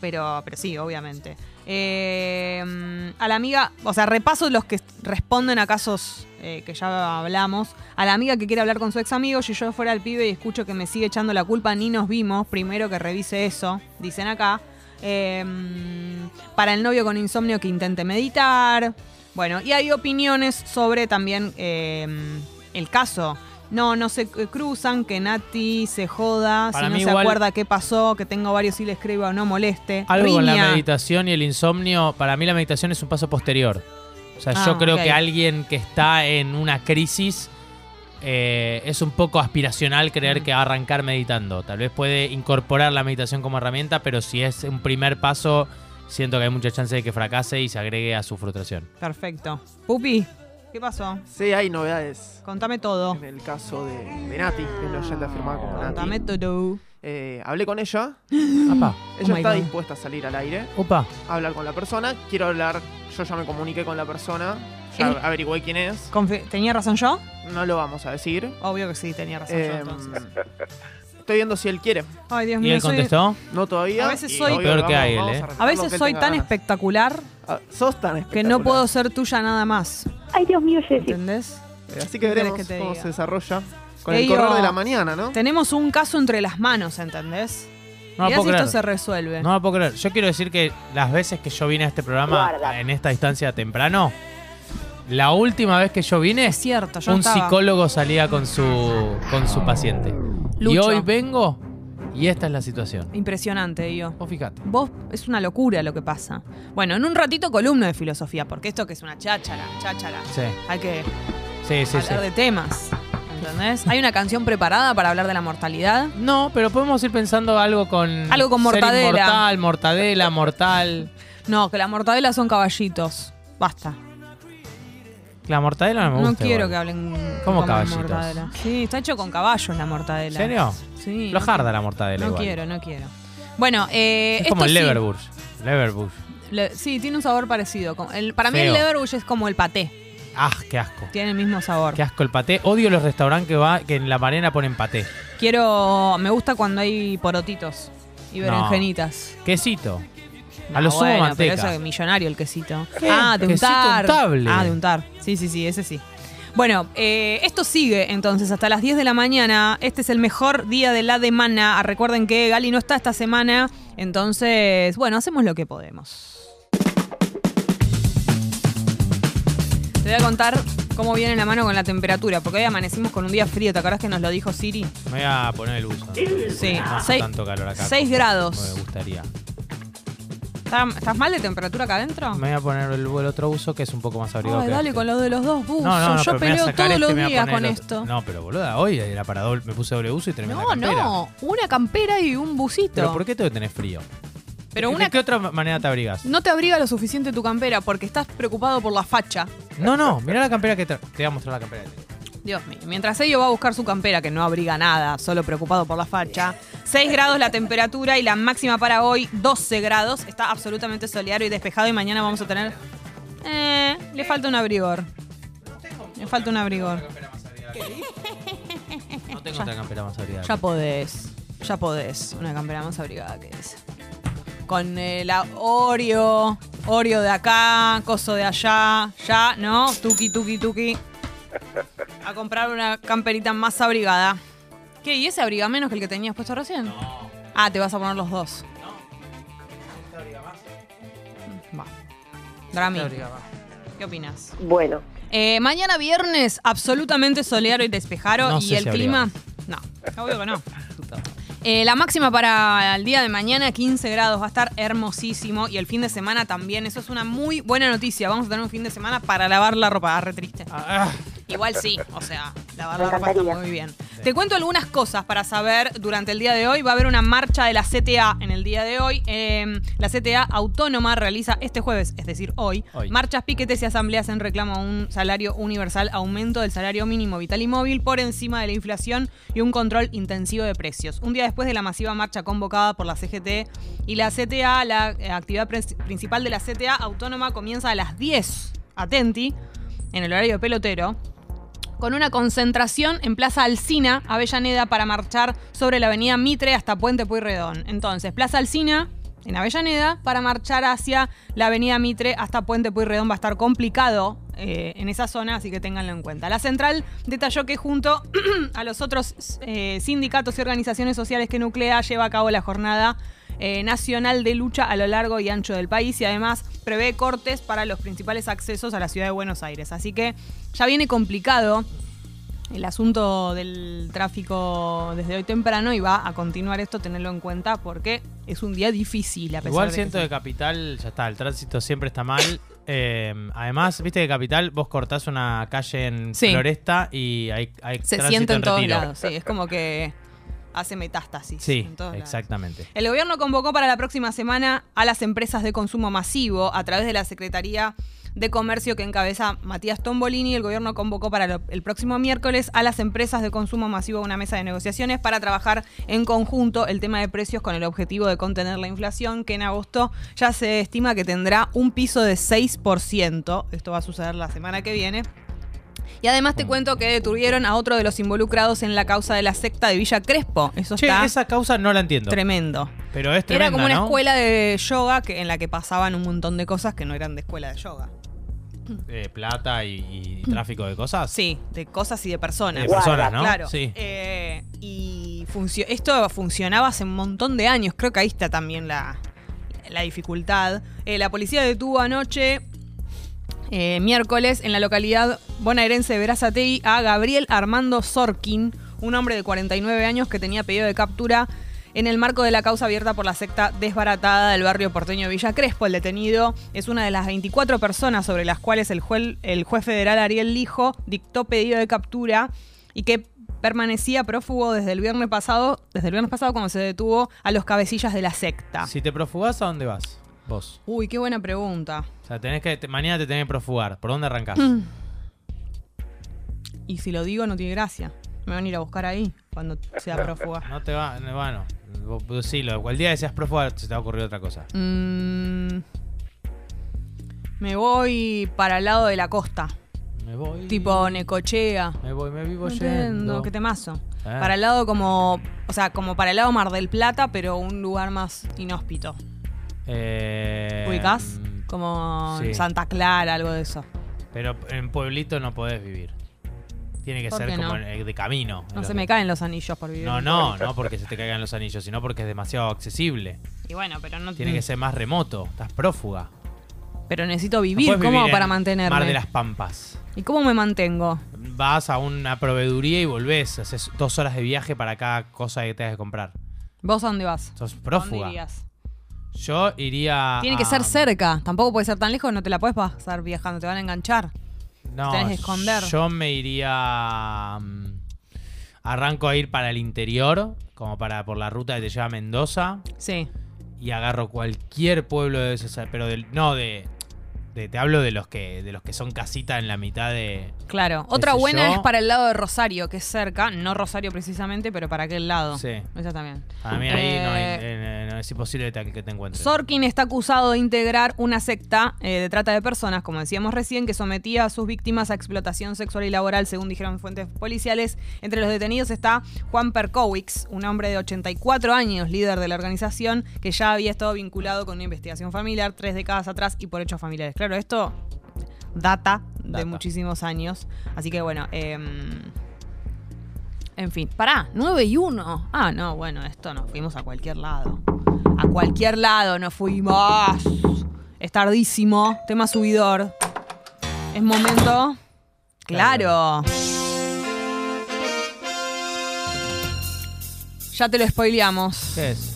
pero, pero sí, obviamente. Eh, a la amiga, o sea, repaso los que responden a casos eh, que ya hablamos. A la amiga que quiere hablar con su ex amigo, si yo fuera el pibe y escucho que me sigue echando la culpa, ni nos vimos, primero que revise eso, dicen acá. Eh, para el novio con insomnio que intente meditar. Bueno, y hay opiniones sobre también eh, el caso. No, no se cruzan, que Nati se joda, Para si no se igual- acuerda qué pasó, que tengo varios y le escribo, no moleste. Algo con la Riña. meditación y el insomnio, para mí la meditación es un paso posterior. O sea, Ah, yo creo ok. que alguien que está en una crisis eh, es un poco aspiracional creer Mm. que va a arrancar meditando. Tal vez puede incorporar la meditación como herramienta, pero si es un primer paso, siento que hay mucha chance de que fracase y se agregue a su frustración. Perfecto. Pupi, ¿qué pasó? Sí, hay novedades. Contame todo. En el caso de, de Nati, que es la oyente afirmada como Contame Nati. todo. Eh, hablé con ella. Apa, Ella Oh my está God. dispuesta a salir al aire, opa. a hablar con la persona. Quiero hablar, yo ya me comuniqué con la persona, ya Eh. averigüé quién es. Confi- ¿Tenía razón yo? No lo vamos a decir. Obvio que sí, tenía razón yo Eh, entonces. estoy viendo si él quiere. Ay, Dios ¿Y mío. él soy- contestó? No todavía. A veces y soy- obvio Peor que hay él, eh. a A arreglar lo veces soy tenga tan ganas. espectacular Ah, sos tan que espectacular. no puedo ser tuya nada más. Ay, Dios mío, Jessy. ¿Entendés? Eh, Así que ¿Qué querés veremos que te cómo diga? se desarrolla con el correr digo, de la mañana, ¿no? Tenemos un caso entre las manos, ¿entendés? No lo Mirá puedo si esto creer. se resuelve. No lo puedo creer. Yo quiero decir que las veces que yo vine a este programa Guarda. en esta distancia temprano, la última vez que yo vine, Es cierto, yo un estaba. psicólogo salía con su, con su paciente. Y hoy vengo y esta es la situación. Impresionante, digo. Vos fíjate. Vos, es una locura lo que pasa. Bueno, en un ratito columna de filosofía, porque esto que es una cháchara, cháchara. Sí, Hay que sí, sí. sí. hablar de temas. ¿Entendés? Hay una canción preparada para hablar de la mortalidad. No, pero podemos ir pensando algo con. Algo con ser mortadela. Mortal, mortadela, mortal. No, que la mortadela son caballitos. Basta. La mortadela no me No gusta. quiero igual. que hablen ¿Cómo como caballitos? mortadela. Sí, está hecho con caballos la mortadela. ¿En serio? Sí. Flojarda la mortadela No igual. quiero, no quiero. Bueno, eh, Es como el sí. Leverbush. Leverbush. Le- sí, tiene un sabor parecido. El- para mí el. Leverbush es como el paté. Ah, qué asco. Tiene el mismo sabor. Qué asco el paté. Odio los restaurantes que va que en la marina ponen paté. Quiero. Me gusta cuando hay porotitos y No. berenjenitas. Quesito. A lo sumo bueno, manteca. Pero eso es millonario el quesito. ¿Qué? Ah, de Quesito untar. untable. Ah, de untar. Sí, sí, sí, ese sí. Bueno, eh, esto sigue entonces hasta las 10 de la mañana. Este es el mejor día de la semana. Ah, Recuerden que Gali no está esta semana. Entonces, bueno, hacemos lo que podemos. Te voy a contar cómo viene la mano con la temperatura, porque hoy amanecimos con un día frío. ¿Te acordás que nos lo dijo Siri? Me voy a poner el buzo. Sí, No hace seis- tanto calor acá. 6 grados. Me gustaría. ¿Está- ¿Estás mal de temperatura acá adentro? Me voy a poner el, el otro buzo que es un poco más abrigado. Ay, que dale este. con lo de los dos buzos. No, no, no, Yo peleo todos este, los días con esto. No, pero boluda, hoy era para doble, me puse doble buzo y tremenda No, campera. no, una campera y un busito. Pero ¿por qué tengo que tener frío? Pero ¿De una qué otra manera te abrigas? no te abriga lo suficiente tu campera porque estás preocupado por la facha. No, no, mira la campera que te... Te voy a mostrar la campera que tengo. Dios mío. Mientras ello va a buscar su campera, que no abriga nada, solo preocupado por la facha. 6 grados la temperatura y la máxima para hoy, 12 grados. Está absolutamente soleado y despejado y mañana vamos a tener... Eh, le falta un abrigor. Le falta un abrigor. No tengo otra campera más abrigada. Ya podés. Ya podés. Una campera más abrigada que esa. Con el Oreo, Oreo de acá, coso de allá, ya, ¿no? Tuki, tuki, tuki. A comprar una camperita más abrigada. ¿Qué? ¿Y ese abriga menos que el que tenías puesto recién? No. Ah, te vas a poner los dos. No. Va. Drami, ¿qué opinas? Bueno. Eh, mañana viernes, absolutamente soleado y despejado. No y sé el si clima. No, obvio que no. Eh, la máxima para el día de mañana, 15 grados, va a estar hermosísimo. Y el fin de semana también. Eso es una muy buena noticia. Vamos a tener un fin de semana para lavar la ropa. Ah, re triste. Ah, Igual sí, o sea, la ropa está muy bien. Te cuento algunas cosas para saber durante el día de hoy. Va a haber una marcha de la CTA en el día de hoy. Eh, la CTA Autónoma realiza este jueves, es decir, hoy, Hoy. marchas, piquetes y asambleas en reclamo a un salario universal, aumento del salario mínimo vital y móvil por encima de la inflación y un control intensivo de precios. Un día después de la masiva marcha convocada por la CGT y la CTA, la eh, actividad principal de la CTA Autónoma comienza a las 10. Atenti, en el horario pelotero con una concentración en Plaza Alsina, Avellaneda, para marchar sobre la avenida Mitre hasta Puente Pueyrredón. Entonces, Plaza Alsina, en Avellaneda, para marchar hacia la avenida Mitre hasta Puente Pueyrredón va a estar complicado eh, en esa zona, así que ténganlo en cuenta. La central detalló que junto a los otros eh, sindicatos y organizaciones sociales que nuclea, lleva a cabo la jornada eh, nacional de lucha a lo largo y ancho del país y además prevé cortes para los principales accesos a la ciudad de Buenos Aires. Así que ya viene complicado el asunto del tráfico desde hoy temprano y va a continuar esto, tenerlo en cuenta porque es un día difícil. A pesar Igual de siento que que Capital, ya está, el tránsito siempre está mal. Eh, además, viste que Capital, vos cortás una calle en Sí. Floresta y hay, hay se tránsito siente en todos retiro. lados. Sí, es como que hace metástasis. Sí, lados. exactamente. El gobierno convocó para la próxima semana a las empresas de consumo masivo a través de la Secretaría de Comercio que encabeza Matías Tombolini. El gobierno convocó para el próximo miércoles a las empresas de consumo masivo a una mesa de negociaciones para trabajar en conjunto el tema de precios con el objetivo de contener la inflación, que en agosto ya se estima que tendrá un piso de 6%. Esto va a suceder la semana que viene. Y además te cuento que detuvieron a otro de los involucrados en la causa de la secta de Villa Crespo. Eso Che, está esa causa no la entiendo. tremendo. Pero es tremenda, Era como una ¿no? escuela de yoga que, en la que pasaban un montón de cosas que no eran de escuela de yoga. Eh, plata y, y tráfico de cosas. Sí, de cosas y de personas. De personas, ¿no? Claro. Sí. Eh, y funcio- esto funcionaba hace un montón de años. Creo que ahí está también la, la dificultad. Eh, la policía detuvo anoche, eh, miércoles, en la localidad bonaerense de Verazategui, a Gabriel Armando Sorkin, un hombre de 49 años que tenía pedido de captura en el marco de la causa abierta por la secta desbaratada del barrio porteño Villa Crespo. El detenido es una de las 24 personas sobre las cuales el juez, el juez federal Ariel Lijo dictó pedido de captura y que permanecía prófugo desde el viernes pasado, desde el viernes pasado cuando se detuvo a los cabecillas de la secta. Si te profugás, ¿a dónde vas? Vos. Uy, qué buena pregunta. O sea, tenés que, te- mañana te tenés que profugar. ¿Por dónde arrancás? Mm. Y si lo digo no tiene gracia. Me van a ir a buscar ahí cuando sea prófuga. No te va, no, bueno, vos decilo. El día que seas prófuga se te va a ocurrir otra cosa. Mm, me voy para el lado de la costa. Me voy. Tipo Necochea. Me voy, me vivo Entiendo, yendo. qué temazo. Ah. Para el lado como. O sea, como para el lado Mar del Plata, pero un lugar más inhóspito. Eh, ¿Ubicás? mm, Como sí. Santa Clara, algo de eso. Pero en pueblito no podés vivir. Tiene que ¿Por ser como no? en- de camino. No se me caen los anillos por vivir. No, no, no porque se te caigan los anillos, sino porque es demasiado accesible. Y bueno, pero no Tiene que ser más remoto. Estás prófuga. Pero necesito No vivir, puedes ¿cómo vivir para en mantenerme? Mar de las Pampas. ¿Y cómo me mantengo? Vas a una proveeduría y volvés. Haces dos horas de viaje para cada cosa que tengas que comprar. ¿Vos a dónde vas? Sos ¿A dónde prófuga. irías? Yo iría. Tiene que a- ser cerca. Tampoco puede ser tan lejos, no te la puedes pasar viajando, te van a enganchar. No, tenés que esconder. Yo me iría. mm, Arranco a ir para el interior, como para por la ruta que te lleva a Mendoza. Sí. Y agarro cualquier pueblo de esos. Pero del. No, de. Te hablo de los que. de los que son casitas en la mitad de. Claro. Otra buena yo. es para el lado de Rosario, que es cerca. No Rosario precisamente, pero para aquel lado. Sí. Esa también. Para mí ahí no, hay- Eh, eh, no es imposible que te, que te encuentres. Sorkin está acusado de integrar una secta eh, de trata de personas, como decíamos recién, que sometía a sus víctimas a explotación sexual y laboral, según dijeron fuentes policiales. Entre los detenidos está Juan Perkowicz, un hombre de 84 años, líder de la organización, que ya había estado vinculado con una investigación familiar tres décadas atrás y por hechos familiares. Claro, esto data de Data. muchísimos años. Así que bueno, em, en fin, pará, 9 y 1. Ah, no, bueno, esto nos fuimos a cualquier lado. A cualquier lado nos fuimos. Es tardísimo, tema subidor. Es momento. Claro. Ya te lo spoileamos. ¿Qué es?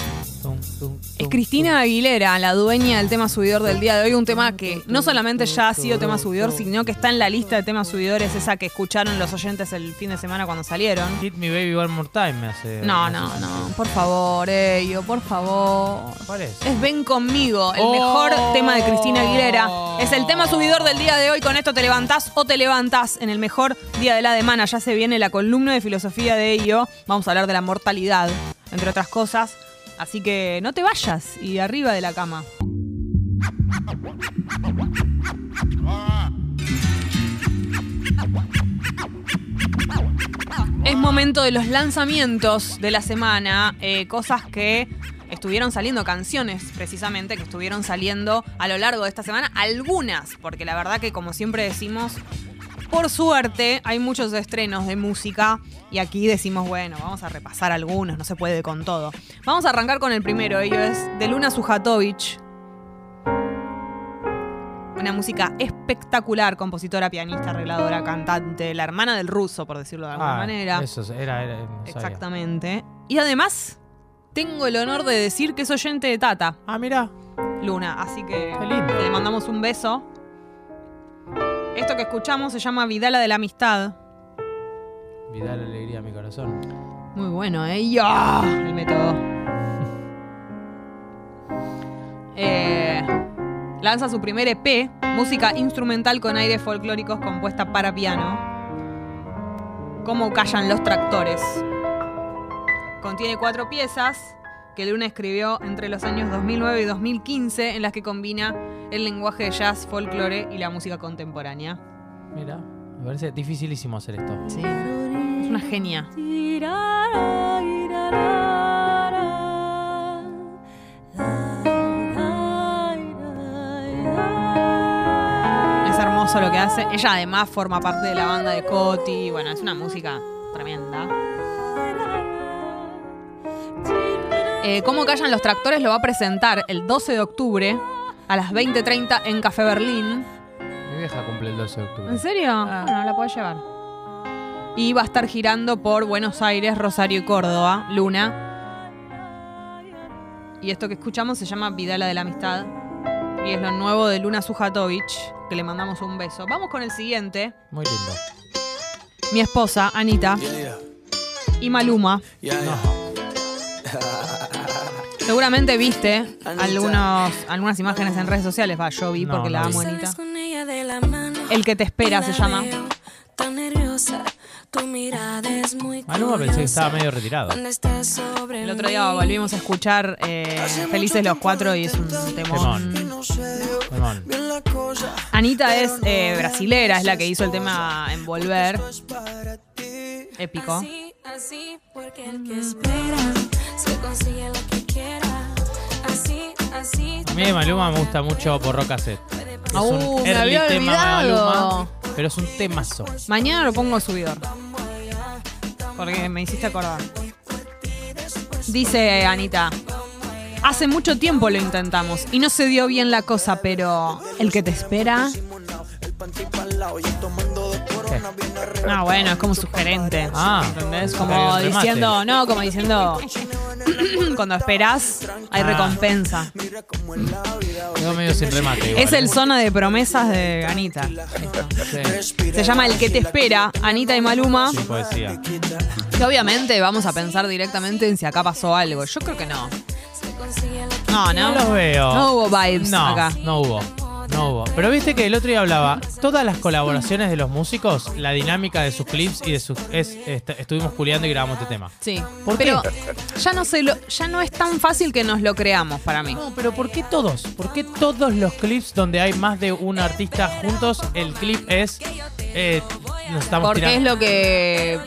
Es Cristina Aguilera, la dueña del tema subidor del día de hoy. Un tema que no solamente ya ha sido tema subidor, sino que está en la lista de temas subidores, esa que escucharon los oyentes el fin de semana cuando salieron. Hit me baby one more time me hace. No, me no, hace- no. Por favor, Ello, por favor. ¿Cuál es? Es Ven conmigo, el Oh. mejor tema de Cristina Aguilera. Es el tema subidor del día de hoy. Con esto te levantás o te levantás en el mejor día de la semana. Ya se viene la columna de filosofía de ello. Vamos a hablar de la mortalidad, entre otras cosas. Así que no te vayas y arriba de la cama. Es momento de los lanzamientos de la semana, eh, cosas que estuvieron saliendo, canciones precisamente, que estuvieron saliendo a lo largo de esta semana, algunas, porque la verdad que como siempre decimos, por suerte hay muchos estrenos de música y aquí decimos, bueno, vamos a repasar algunos, no se puede con todo. Vamos a arrancar con el primero, ello es de Luna Sujatovic. Una música espectacular, compositora, pianista, arregladora, cantante, la hermana del ruso, por decirlo de alguna Ah, manera. Eso era, era no. Exactamente. Y además, tengo el honor de decir que es oyente de Tata, Ah, mira. Luna. Así que Qué lindo. le mandamos un beso. Esto que escuchamos se llama Vidala de la Amistad. Vida la alegría a mi corazón. Muy bueno, ¿eh? ¡Ya! El método. Eh, lanza su primer EP, música instrumental con aires folclóricos compuesta para piano. Cómo callan los tractores. Contiene cuatro piezas que Luna escribió entre los años 2009 y 2015 en las que combina el lenguaje de jazz, folclore y la música contemporánea. Mira. Me parece dificilísimo hacer esto. Sí. Es una genia. Es hermoso lo que hace. Ella además forma parte de la banda de Coti. Bueno, es una música tremenda. Eh, ¿Cómo callan los tractores? Lo va a presentar el 12 de octubre a las 20.30 en Café Berlín. Mi vieja cumple el 12 de octubre. ¿En serio? Bueno, la puedes llevar. Y va a estar girando por Buenos Aires, Rosario y Córdoba, Luna. Y esto que escuchamos se llama Vidala de la Amistad. Y es lo nuevo de Luna Sujatovic, que le mandamos un beso. Vamos con el siguiente. Muy lindo. Mi esposa, Anita. Y Maluma. Seguramente viste algunos, algunas imágenes en redes sociales. Va, yo vi No, porque la no amo, vi. Anita. El que te espera se llama. Maluma pensé que estaba medio retirado. El otro día volvimos a escuchar eh, Felices los Cuatro y es un temón. Temón. Anita es eh, brasilera, es la que hizo el tema Envolver. Épico. Así, porque el que espera se consigue lo que quiera. Así, así. A mí de Maluma me gusta mucho por Rock Cassette. Es Uh, un me early había tema de olvidado. Maluma, pero es un temazo. Mañana lo pongo subidor. Porque me hiciste acordar. Dice Anita. Hace mucho tiempo lo intentamos y no se dio bien la cosa, pero el que te espera. Ah, bueno, es como sugerente. Ah, ¿Entendés? Como diciendo, no, como diciendo, cuando esperas hay Ah. recompensa. Quedó medio sin remate. igual, Es el ¿eh? zona de promesas de Anita. Sí, Se llama El que te espera, Anita y Maluma. sin poesía. Que obviamente vamos a pensar directamente en si acá pasó algo. Yo creo que no. No, no. No los veo. No hubo vibes No, acá. no hubo. No hubo. Pero viste que el otro día hablaba, todas las colaboraciones de los músicos, la dinámica de sus clips y de sus. Es, est- estuvimos culiando y grabamos este tema. Sí. ¿Por qué? pero ya no se lo, ya no es tan fácil que nos lo creamos para mí. No, pero ¿por qué todos? ¿Por qué todos los clips donde hay más de un artista juntos, el clip es. Eh, nos estamos Porque es lo que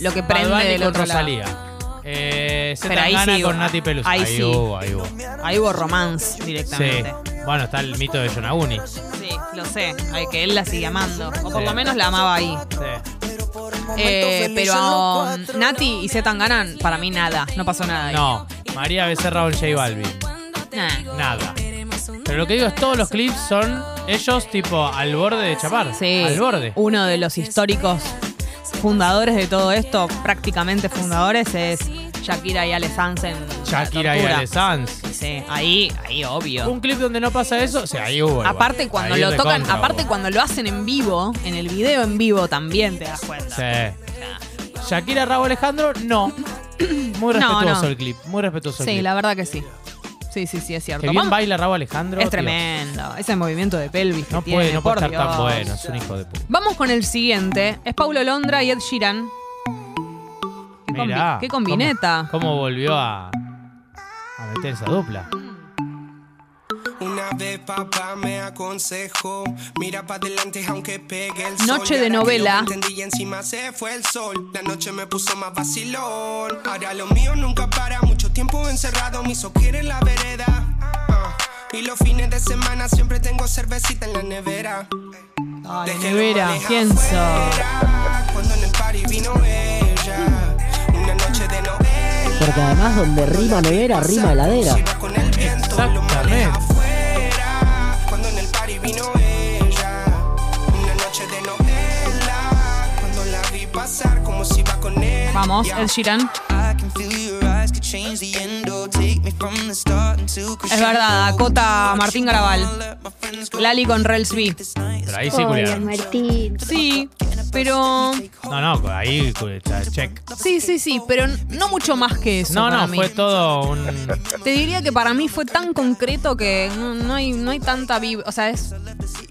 lo que prende del otro lado. Eh, Pero ahí sí con. Nati Peluso. Ahí sí. hubo, ahí hubo. Ahí hubo romance Sí. directamente. Bueno, está el mito de Yonaguni. Sí, lo sé. Ay, que él la sigue amando. O por Sí. lo menos la amaba ahí. Sí. Eh, pero um, Nati y Z ganan, para mí nada. No pasó nada ahí. No, María Becerra con J Balvin. Nah. Nada. Pero lo que digo es todos los clips son ellos tipo al borde de chapar. Sí. Al borde. Uno de los históricos fundadores de todo esto, prácticamente fundadores, es Shakira y Ale Sanz en Shakira y. Ale Sanz. Sí, ahí, ahí obvio. Un clip donde no pasa eso, o sea, ahí hubo. igual. Aparte cuando Ahí lo tocan, contra aparte hubo. cuando lo hacen en vivo, en el video en vivo también te das cuenta. Sí. Shakira Raúl Alejandro, no. Muy respetuoso no. el clip. Muy respetuoso el Sí, clip. la verdad que sí. Sí, sí, sí, es cierto. Que bien baila Raúl Alejandro. es tío. tremendo. Ese movimiento de pelvis que No tiene, puede, no puede por estar tan bueno, es un hijo de puta. Vamos con el siguiente. Es Paulo Londra y Ed Sheeran. ¿Qué, combi- Mirá, qué combineta? ¿Cómo, cómo volvió a, a meter esa dupla? Una vez papá me aconsejó, mira para adelante aunque pegue el sol. Noche de novela. entendí y encima se fue el sol. La noche me puso más vacilón. Ahora lo mío nunca para, mucho tiempo encerrado, me hizo en la vereda. Ah, Y los fines de semana siempre tengo cervecita en la nevera. Ay, Dejé nevera, pienso. Cuando en el party vino ella, una noche de novela. Porque además donde rima nevera, rima heladera. Con vino ella, una noche de novela. Cuando la vi pasar como si iba con él. Vamos. Ed Sheeran. Es verdad, Dakota Martín Garabal. Lali con Rels B. Pero ahí sí culiaron. Martín. Sí, pero. No, no, ahí está, check. Sí, sí, sí, pero no mucho más que eso. No, para no, mí. fue todo un. Te diría que para mí fue tan concreto que no, no hay, no hay tanta vib- O sea, es.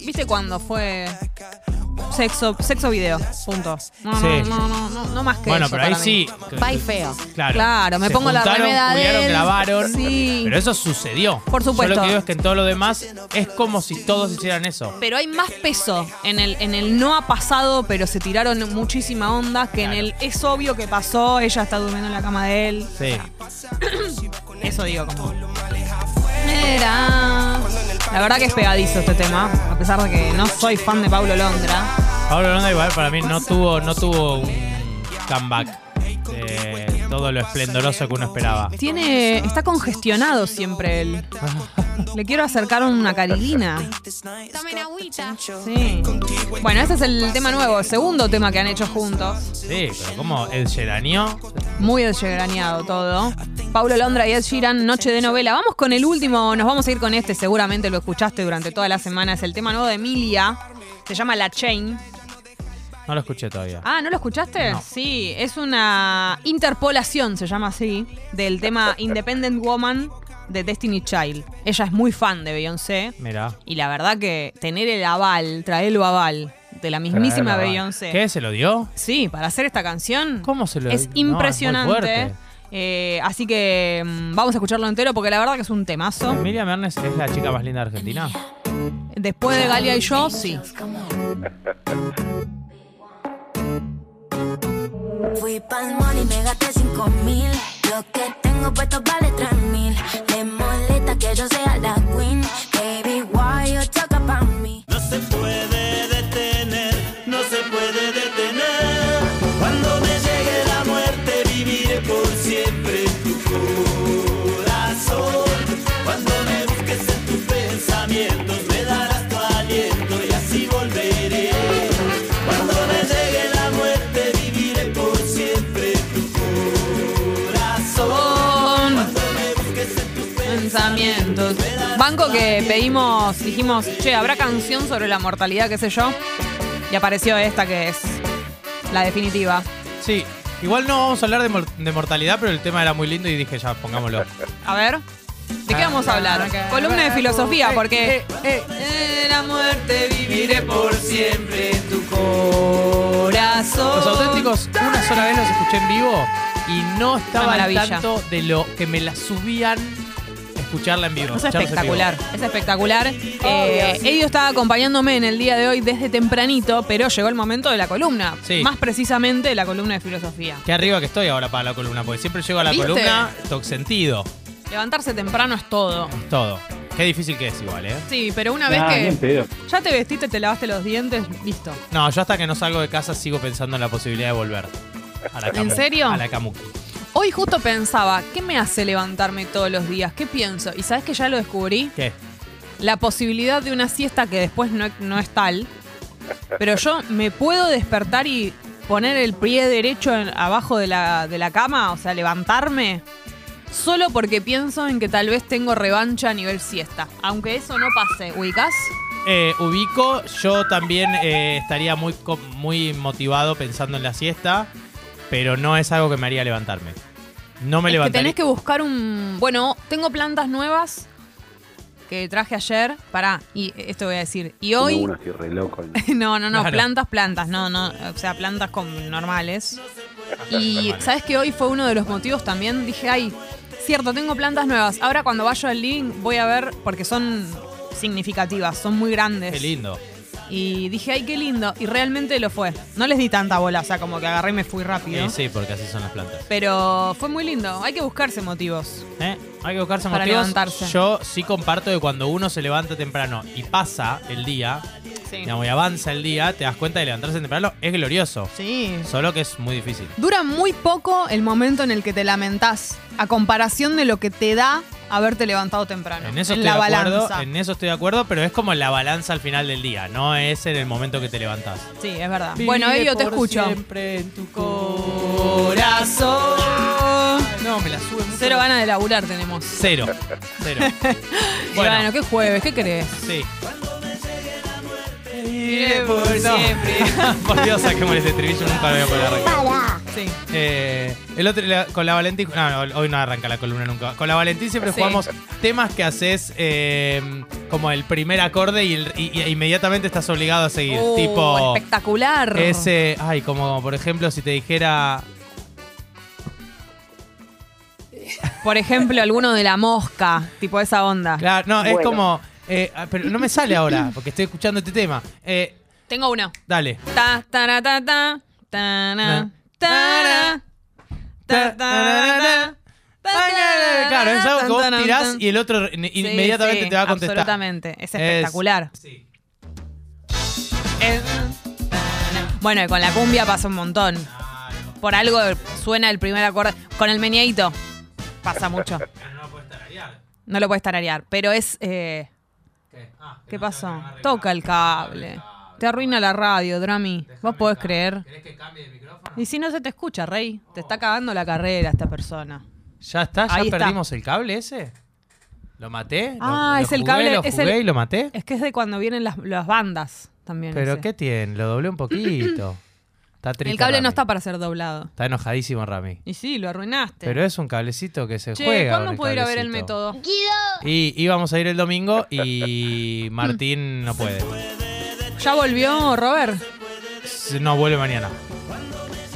¿Viste cuando fue sexo, sexo video? Punto. No, Sí. no, no, no, no, no más que Bueno, eso pero ahí para mí. sí. Va y feo. Claro. Claro, me Se pongo la juntaron, remera de culiaron, él. grabaron. Sí. Pero eso sucedió. Por supuesto. Yo lo que digo es que en todo lo demás es como si todos hicieran eso. Pero hay más peso en el, en el no ha pasado, pero se tiraron muchísima onda, que en el es obvio que pasó, ella está durmiendo en la cama de él. Sí. Eso digo como. La verdad que es pegadizo este tema, a pesar de que no soy fan de Paulo Londra. Pablo Londra igual para mí no tuvo, no tuvo un comeback de todo lo esplendoroso que uno esperaba. Tiene. está congestionado siempre él. Le quiero acercar una carilina. Tomen agüita. Sí. Bueno, este es el tema nuevo, el segundo tema que han hecho juntos. Sí, pero como el Geranió. Muy desgraneado todo. Paulo Londra y Ed Sheeran, Noche de Novela. Vamos con el último, nos vamos a ir con este, seguramente lo escuchaste durante toda la semana. Es el tema nuevo de Emilia. Se llama La Chain. No lo escuché todavía. Ah, ¿no lo escuchaste? No. Sí, es una interpolación, se llama así, del tema Independent Woman de Destiny Child. Ella es muy fan de Beyoncé. Mira. Y la verdad que tener el aval, traerlo aval de la mismísima Traerlo, Beyoncé. ¿Qué? ¿Se lo dio? Sí, para hacer esta canción. ¿Cómo se lo Es No, muy impresionante. Eh, así que mm, vamos a escucharlo entero porque la verdad que es un temazo. Miriam Ernest es la chica más linda de Argentina. Después de Galia y yo, sí. Fui pa'l mall y me gasté cinco mil. Lo que tengo puesto vale tres mil. Le molesta que yo sea la Pedimos, dijimos, che, ¿habrá canción sobre la mortalidad, qué sé yo? Y apareció esta que es la definitiva. Sí, igual no vamos a hablar de, mor- de mortalidad, pero el tema era muy lindo y dije ya, pongámoslo. A ver, ¿de qué vamos a hablar? Columna de filosofía, porque... En la muerte viviré por siempre en tu corazón. Los auténticos, una sola vez los escuché en vivo y no estaba al maravilla. tanto de lo que me la subían escucharla en vivo. Es espectacular, vivo. es espectacular. Eh, Edio estaba acompañándome en el día de hoy desde tempranito, pero llegó el momento de la columna. Sí. Más precisamente la columna de filosofía. Qué arriba que estoy ahora para la columna, porque siempre llego a la ¿Viste? columna, toc sentido, Levantarse temprano es todo. todo. Qué difícil que es igual, ¿eh? Sí, pero una vez que ya te vestiste, te lavaste los dientes, listo. No, yo hasta que no salgo de casa sigo pensando en la posibilidad de volver. A la ¿En serio? A la Kamuki. Hoy justo pensaba, ¿qué me hace levantarme todos los días? ¿Qué pienso? Y sabes que ya lo descubrí. ¿Qué? La posibilidad de una siesta que después no, no es tal. Pero yo me puedo despertar y poner el pie derecho en- abajo de la, de la cama, o sea, levantarme, solo porque pienso en que tal vez tengo revancha a nivel siesta. Aunque eso no pase, ¿ubicás? Eh, ubico, yo también eh, estaría muy, co- muy motivado pensando en la siesta, pero no es algo que me haría levantarme. No me es que levantaría. tenés que buscar un... Bueno, tengo plantas nuevas que traje ayer. Pará, y esto voy a decir. Y hoy... Uno así re loco. No, no, no, Claro. plantas, plantas, no, no, o sea, plantas con normales. Y sabes que hoy fue uno de los motivos también, dije, ay, cierto, tengo plantas nuevas. Ahora cuando vaya al living voy a ver, porque son significativas, son muy grandes. Qué lindo. Y dije, ay, qué lindo. Y realmente lo fue. No les di tanta bola, o sea, como que agarré y me fui rápido. Sí, sí, porque así son las plantas. Pero fue muy lindo. Hay que buscarse motivos. ¿Eh? Hay que buscarse Para motivos. levantarse. Yo sí comparto que cuando uno se levanta temprano y pasa el día, Sí. digamos, y avanza el día, te das cuenta de levantarse temprano es glorioso. Sí. Solo que es muy difícil. Dura muy poco el momento en el que te lamentás, a comparación de lo que te da haberte levantado temprano. En eso en estoy la de acuerdo, balanza. en eso estoy de acuerdo, pero es como la balanza al final del día, no es en el momento que te levantás. Sí, es verdad. bueno, Elio, te escucho. Siempre en tu Corazón. No, me la sube mucho. Cero ganas de laburar tenemos. Cero. Cero. Y bueno, ¿qué jueves? ¿Qué querés? Sí. Por siempre. Por Dios, saquemos ese estribillo, nunca lo voy a poder arrancar. Para. Sí. Eh, el otro, la- con la Valentín. No, no, hoy no arranca la columna nunca. Con la Valentín siempre Sí. jugamos temas que haces eh, como el primer acorde y, el- y- y inmediatamente estás obligado a seguir. Uh, tipo. espectacular. Ese. Ay, como por ejemplo, si te dijera. Por ejemplo, alguno de la mosca, tipo esa onda. Claro, no, es Bueno. como. Eh, ah, pero no me sale ahora, porque estoy escuchando este tema. Eh, Tengo uno. dale. Ta, tara, ta, ta, ta, na, ta, ta, ta, ta, Claro, es algo que vos tirás y el otro in- Sí, inmediatamente sí, te va a contestar. Absolutamente. Es Es- espectacular. Sí. Es- Bueno, y con la cumbia pasa un montón. Por algo suena el primer acorde. Con el meneadito pasa mucho. No lo puedes tararear. Pero es. eh, ¿Qué pasó? Toca el cable. Te arruina la radio, Drami. ¿Vos podés creer? Y si no se te escucha, Rey. Te está cagando la carrera esta persona. ¿Ya está? ¿Ya Ahí está. perdimos el cable ese? ¿Lo maté? ¿Lo- Ah, lo es el jugué, cable. ¿Lo es jugué el- y lo maté? Es que es de cuando vienen las, las bandas también. ¿Pero ese. qué tiene? Lo doblé un poquito. Está triste. El cable no está para ser doblado. Está enojadísimo, Rami. Y sí, lo arruinaste. Pero es un cablecito que se Che, juega. ¿cuándo puedo ir a ver el método? Y íbamos a ir el domingo y Martín no puede. ¿Ya volvió Robert? No vuelve mañana.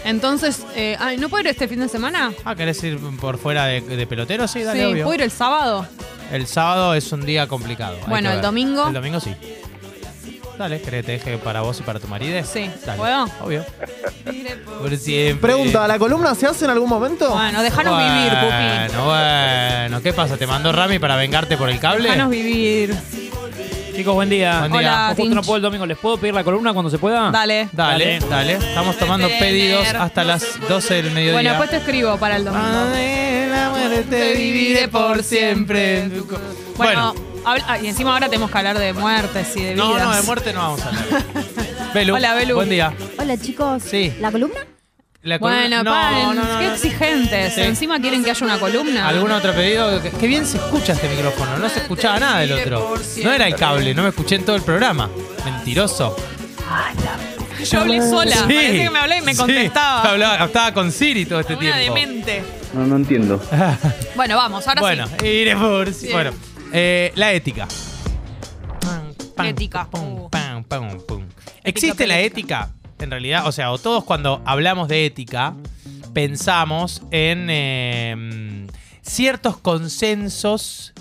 Entonces, eh, ay, ¿no puedo ir este fin de semana? Ah, ¿querés ir por fuera de, de pelotero? Sí, dale, sí, obvio. ¿puedo ir el sábado? El sábado es un día complicado. hay Bueno, que el ver. domingo. El domingo sí. Dale, ¿querés que te deje para vos y para tu marido? Sí. Dale. ¿Puedo? Obvio. Por siempre. Pregunta, ¿la columna se hace en algún momento? Bueno, déjanos vivir, Pupi. Bueno, bueno. ¿Qué pasa? ¿Te mandó Rami para vengarte por el cable? Déjanos vivir. Chicos, buen día. Buen día. Hola, Justo Tinch. no puedo el domingo. ¿Les puedo pedir la columna cuando se pueda? Dale. Dale, dale. Estamos tomando Tener. pedidos hasta las 12 del mediodía. Bueno, después te escribo para el domingo. la muerte viviré por siempre. en tu co- Bueno, Bueno, habla- ah, y encima ahora tenemos que hablar de muertes y de vidas. no, no, de muerte no vamos a hablar. Belu, Hola, Belu. Buen día. Hola chicos. Sí. ¿La columna? La columna- Bueno, no, paren, no, no, qué no. exigentes. Sí. Encima quieren que haya una columna. ¿Algún otro pedido? Qué- bien se escucha este micrófono. No se escuchaba nada del otro. No era el cable, no me escuché en todo el programa. Mentiroso. Yo hablé sola. Sí, Parece que me hablé y me sí. contestaba. Hablaba- estaba con Siri todo este Una tiempo. demente. No, no entiendo. Bueno, vamos, ahora bueno, sí. iré por sí. Bien. Bueno, eh, la ética. Ética. Uh. Pam, pam, pum. ¿Existe la ética? En realidad, o sea, o todos cuando hablamos de ética pensamos en eh, ciertos consensos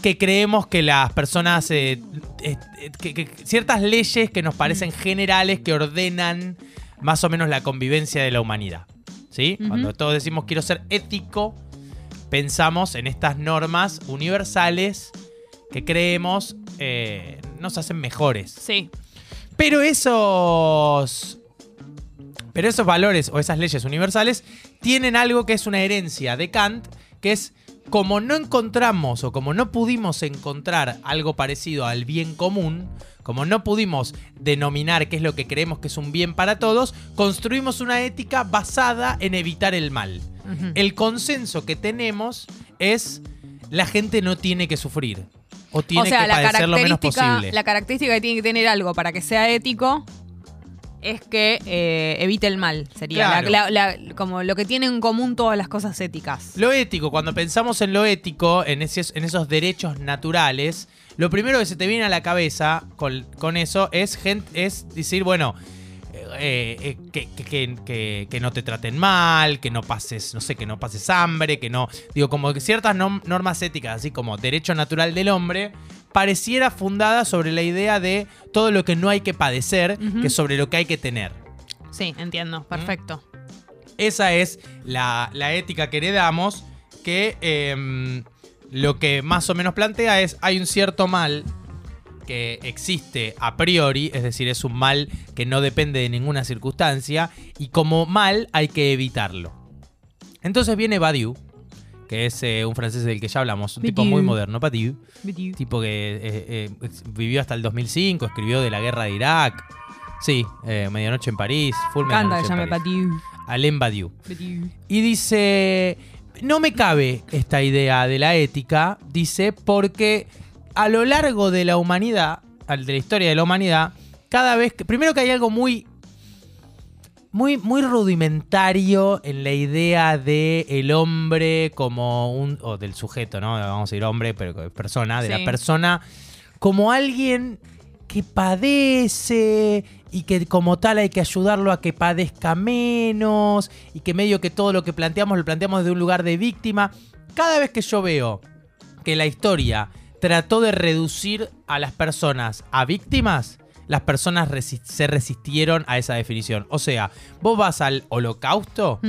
que creemos que las personas, eh, eh, que- que- ciertas leyes que nos parecen generales que ordenan más o menos la convivencia de la humanidad. ¿Sí? Cuando todos decimos quiero ser ético, pensamos en estas normas universales que creemos eh, nos hacen mejores. Sí. Pero esos. Pero esos valores o esas leyes universales tienen algo que es una herencia de Kant, que es como no encontramos o como no pudimos encontrar algo parecido al bien común, como no pudimos denominar qué es lo que creemos que es un bien para todos, construimos una ética basada en evitar el mal. El consenso que tenemos es la gente no tiene que sufrir o tiene o sea, que la padecer lo menos posible. la característica que tiene que tener algo para que sea ético es que eh, evite el mal. Sería Claro. la- la- la- como lo que tienen en común todas las cosas éticas. Lo ético, cuando pensamos en lo ético, en, ese- en esos derechos naturales, lo primero que se te viene a la cabeza con, con eso es, gen- es decir, bueno, eh, eh, que, que- que- que- que no te traten mal, que no pases, no sé, que no pases hambre, que no. Digo, como que ciertas normas éticas, así como derecho natural del hombre, pareciera fundada sobre la idea de todo lo que no hay que padecer, que sobre lo que hay que tener. Sí, entiendo. Perfecto. Esa es la, la ética que heredamos, que em, lo que más o menos plantea es, hay un cierto mal que existe a priori, es decir, es un mal que no depende de ninguna circunstancia, y como mal hay que evitarlo. Entonces viene Badiou, que es eh, un francés del que ya hablamos, un tipo Badiou. muy moderno, Badiou, tipo que eh, eh, vivió hasta el 2005, escribió de la guerra de Irak, sí, Medianoche en París, Full Canta, que llame. Badiou. Alain Badiou. Y dice, no me cabe esta idea de la ética, dice, porque a lo largo de la humanidad, de la historia de la humanidad, cada vez que, primero que hay algo muy, muy, muy rudimentario en la idea de el hombre como un, o del sujeto, ¿no? Vamos a decir hombre, pero persona, de Sí. la persona como alguien que padece y que como tal hay que ayudarlo a que padezca menos y que medio que todo lo que planteamos lo planteamos desde un lugar de víctima. Cada vez que yo veo que la historia trató de reducir a las personas a víctimas, las personas resi- se resistieron a esa definición. O sea, vos vas al holocausto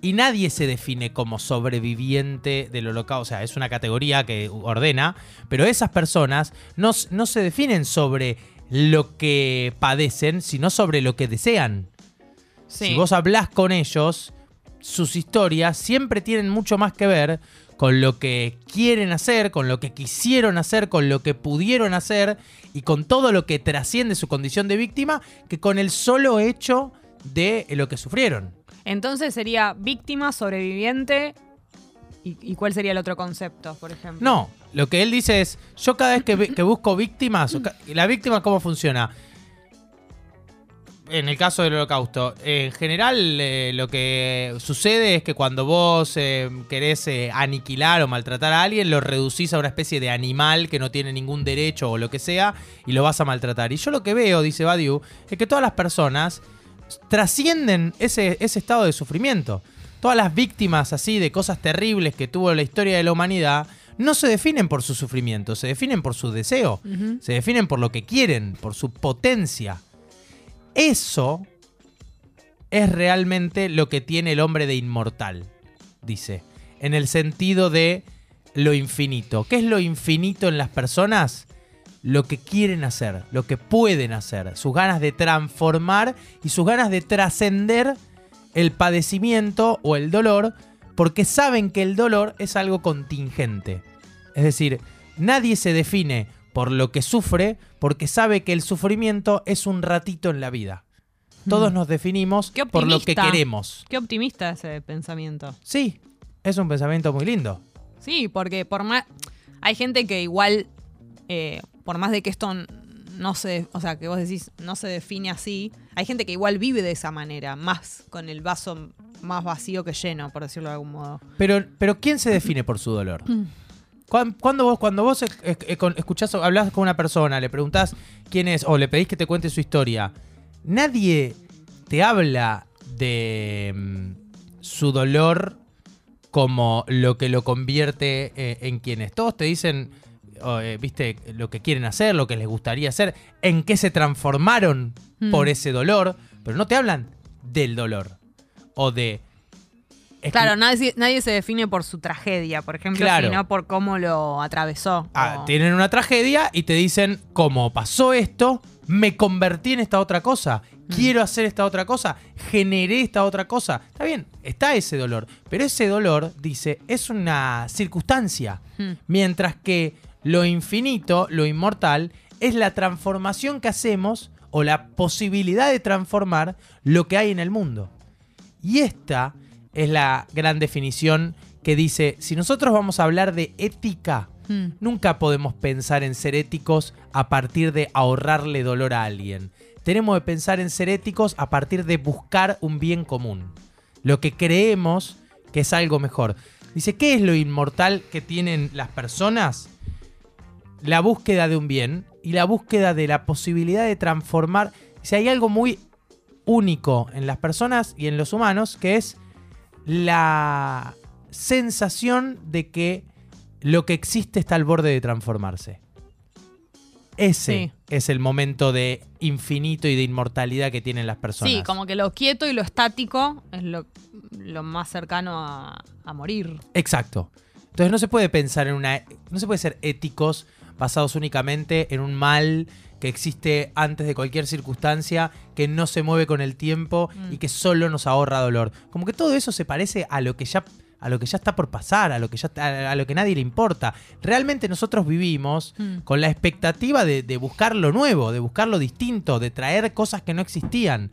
y nadie se define como sobreviviente del holocausto. O sea, es una categoría que ordena, pero esas personas no, se definen sobre lo que padecen, sino sobre lo que desean. Sí. Si vos hablás con ellos, sus historias siempre tienen mucho más que ver con lo que quieren hacer, con lo que quisieron hacer, con lo que pudieron hacer y con todo lo que trasciende su condición de víctima que con el solo hecho de lo que sufrieron. Entonces sería víctima, sobreviviente. ¿Y, y cuál sería el otro concepto, por ejemplo? No, lo que él dice es, yo cada vez que, que busco víctimas, la víctima cómo funciona. En el caso del holocausto, en general eh, lo que sucede es que cuando vos eh, querés eh, aniquilar o maltratar a alguien, lo reducís a una especie de animal que no tiene ningún derecho o lo que sea y lo vas a maltratar. Y yo lo que veo, dice Badiou, es que todas las personas trascienden ese, ese estado de sufrimiento. Todas las víctimas así de cosas terribles que tuvo la historia de la humanidad no se definen por su sufrimiento, se definen por su deseo, se definen por lo que quieren, por su potencia. Eso es realmente lo que tiene el hombre de inmortal, dice, en el sentido de lo infinito. ¿Qué es lo infinito en las personas? Lo que quieren hacer, lo que pueden hacer, sus ganas de transformar y sus ganas de trascender el padecimiento o el dolor, porque saben que el dolor es algo contingente. Es decir, nadie se define por lo que sufre, porque sabe que el sufrimiento es un ratito en la vida. Todos nos definimos por lo que queremos. Qué optimista ese pensamiento. Sí, es un pensamiento muy lindo. Sí, porque por más. Hay gente que igual, eh, por más de que esto no se. O sea, que vos decís, no se define así, hay gente que igual vive de esa manera, más con el vaso más vacío que lleno, por decirlo de algún modo. Pero, pero ¿quién se define por su dolor? Mm. Cuan- Cuando vos, cuando vos eh, escuchás, o hablas con una persona, le preguntás quién es, o le pedís que te cuente su historia, nadie te habla de mm, su dolor como lo que lo convierte eh, en quien es. Todos te dicen, eh, viste, lo que quieren hacer, lo que les gustaría hacer, en qué se transformaron Mm. por ese dolor, pero no te hablan del dolor. O de... Claro, nadie, nadie se define por su tragedia, por ejemplo, Claro. sino por cómo lo atravesó. Ah, O- tienen una tragedia y te dicen, como pasó esto, me convertí en esta otra cosa, quiero hacer esta otra cosa, generé esta otra cosa. Está bien, está ese dolor, pero ese dolor, dice, es una circunstancia. Hmm. Mientras que lo infinito, lo inmortal, es la transformación que hacemos o la posibilidad de transformar lo que hay en el mundo. Y esta es la gran definición que dice, si nosotros vamos a hablar de ética, Mm. nunca podemos pensar en ser éticos a partir de ahorrarle dolor a alguien. Tenemos que pensar en ser éticos a partir de buscar un bien común. Lo que creemos que es algo mejor. Dice, ¿qué es lo inmortal que tienen las personas? La búsqueda de un bien y la búsqueda de la posibilidad de transformar. Si hay algo muy único en las personas y en los humanos, que es la sensación de que lo que existe está al borde de transformarse. Ese Sí. es el momento de infinito y de inmortalidad que tienen las personas. Sí, como que lo quieto y lo estático es lo, lo más cercano a, a morir. Exacto. Entonces no se puede pensar en una. No se puede ser éticos basados únicamente en un mal que existe antes de cualquier circunstancia, que no se mueve con el tiempo Mm. y que solo nos ahorra dolor. Como que todo eso se parece a lo que ya. A lo que ya está por pasar, a lo que ya a, a lo que nadie le importa. Realmente nosotros vivimos Mm. con la expectativa de, de buscar lo nuevo, de buscar lo distinto, de traer cosas que no existían.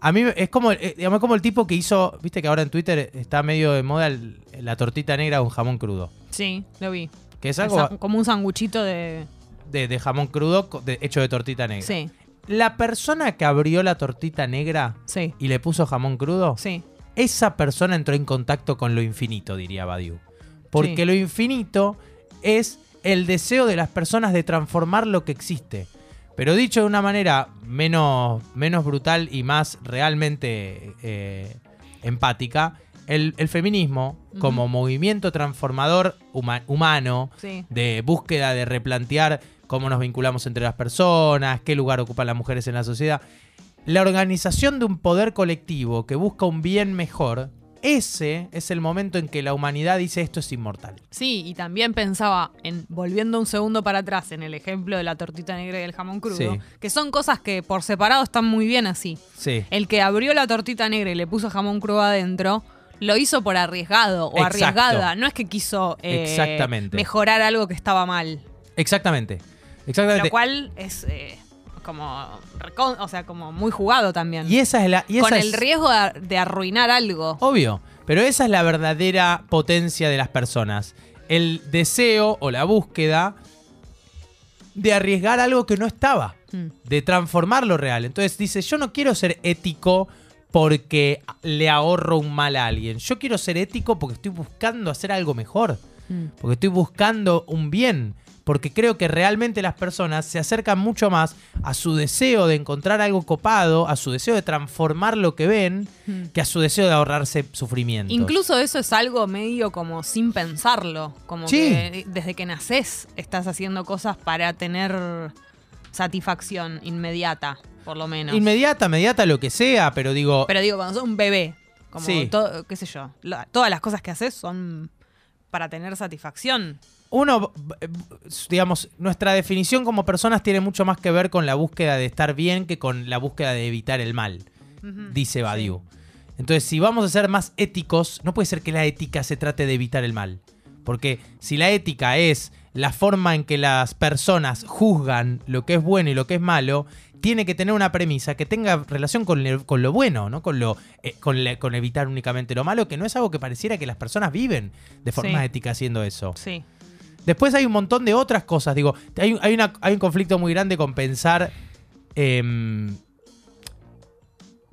A mí es como, eh, digamos, como el tipo que hizo, viste que ahora en Twitter está medio de moda el- la tortita negra con jamón crudo. Sí, lo vi. Que es algo como un sanguchito de... de, de jamón crudo de- hecho de tortita negra. Sí, La persona que abrió la tortita negra sí, y le puso jamón crudo, sí. esa persona entró en contacto con lo infinito, diría Badiou. Porque Sí. lo infinito es el deseo de las personas de transformar lo que existe. Pero dicho de una manera menos, menos brutal y más realmente eh, empática, el, el feminismo, como movimiento transformador huma- humano, Sí. de búsqueda de replantear cómo nos vinculamos entre las personas, qué lugar ocupan las mujeres en la sociedad, la organización de un poder colectivo que busca un bien mejor, ese es el momento en que la humanidad dice esto es inmortal. Sí, y también pensaba en, volviendo un segundo para atrás, en el ejemplo de la tortita negra y el jamón crudo, Sí. que son cosas que por separado están muy bien así. Sí. El que abrió la tortita negra y le puso jamón crudo adentro, lo hizo por arriesgado o Exacto. arriesgada. No es que quiso eh, Exactamente. mejorar algo que estaba mal. Exactamente. Exactamente. Lo cual es eh, como, o sea, como muy jugado también. y esa es la. y Con esa el es- riesgo de, de arruinar algo. Obvio, pero esa es la verdadera potencia de las personas. El deseo o la búsqueda de arriesgar algo que no estaba, Mm. de transformar lo real. Entonces dice, yo no quiero ser ético porque le ahorro un mal a alguien. Yo quiero ser ético porque estoy buscando hacer algo mejor, Mm. porque estoy buscando un bien. Porque creo que realmente las personas se acercan mucho más a su deseo de encontrar algo copado, a su deseo de transformar lo que ven, que a su deseo de ahorrarse sufrimiento. Incluso eso es algo medio como sin pensarlo. Como Sí. que desde que naces estás haciendo cosas para tener satisfacción inmediata, por lo menos. Inmediata, inmediata, lo que sea, pero digo. Pero digo, cuando sos un bebé, como Sí. todo, qué sé yo, todas las cosas que haces son para tener satisfacción. Uno, digamos, nuestra definición como personas tiene mucho más que ver con la búsqueda de estar bien que con la búsqueda de evitar el mal, dice Badiou. Entonces, si vamos a ser más éticos, no puede ser que la ética se trate de evitar el mal. Porque si la ética es la forma en que las personas juzgan lo que es bueno y lo que es malo tiene que tener una premisa que tenga relación con, le- con lo bueno, ¿no? Con, lo, eh, con, le- con evitar únicamente lo malo, que no es algo que pareciera que las personas viven de forma Sí. ética haciendo eso. Sí. Después hay un montón de otras cosas. Digo, hay, hay una- hay un conflicto muy grande con pensar em,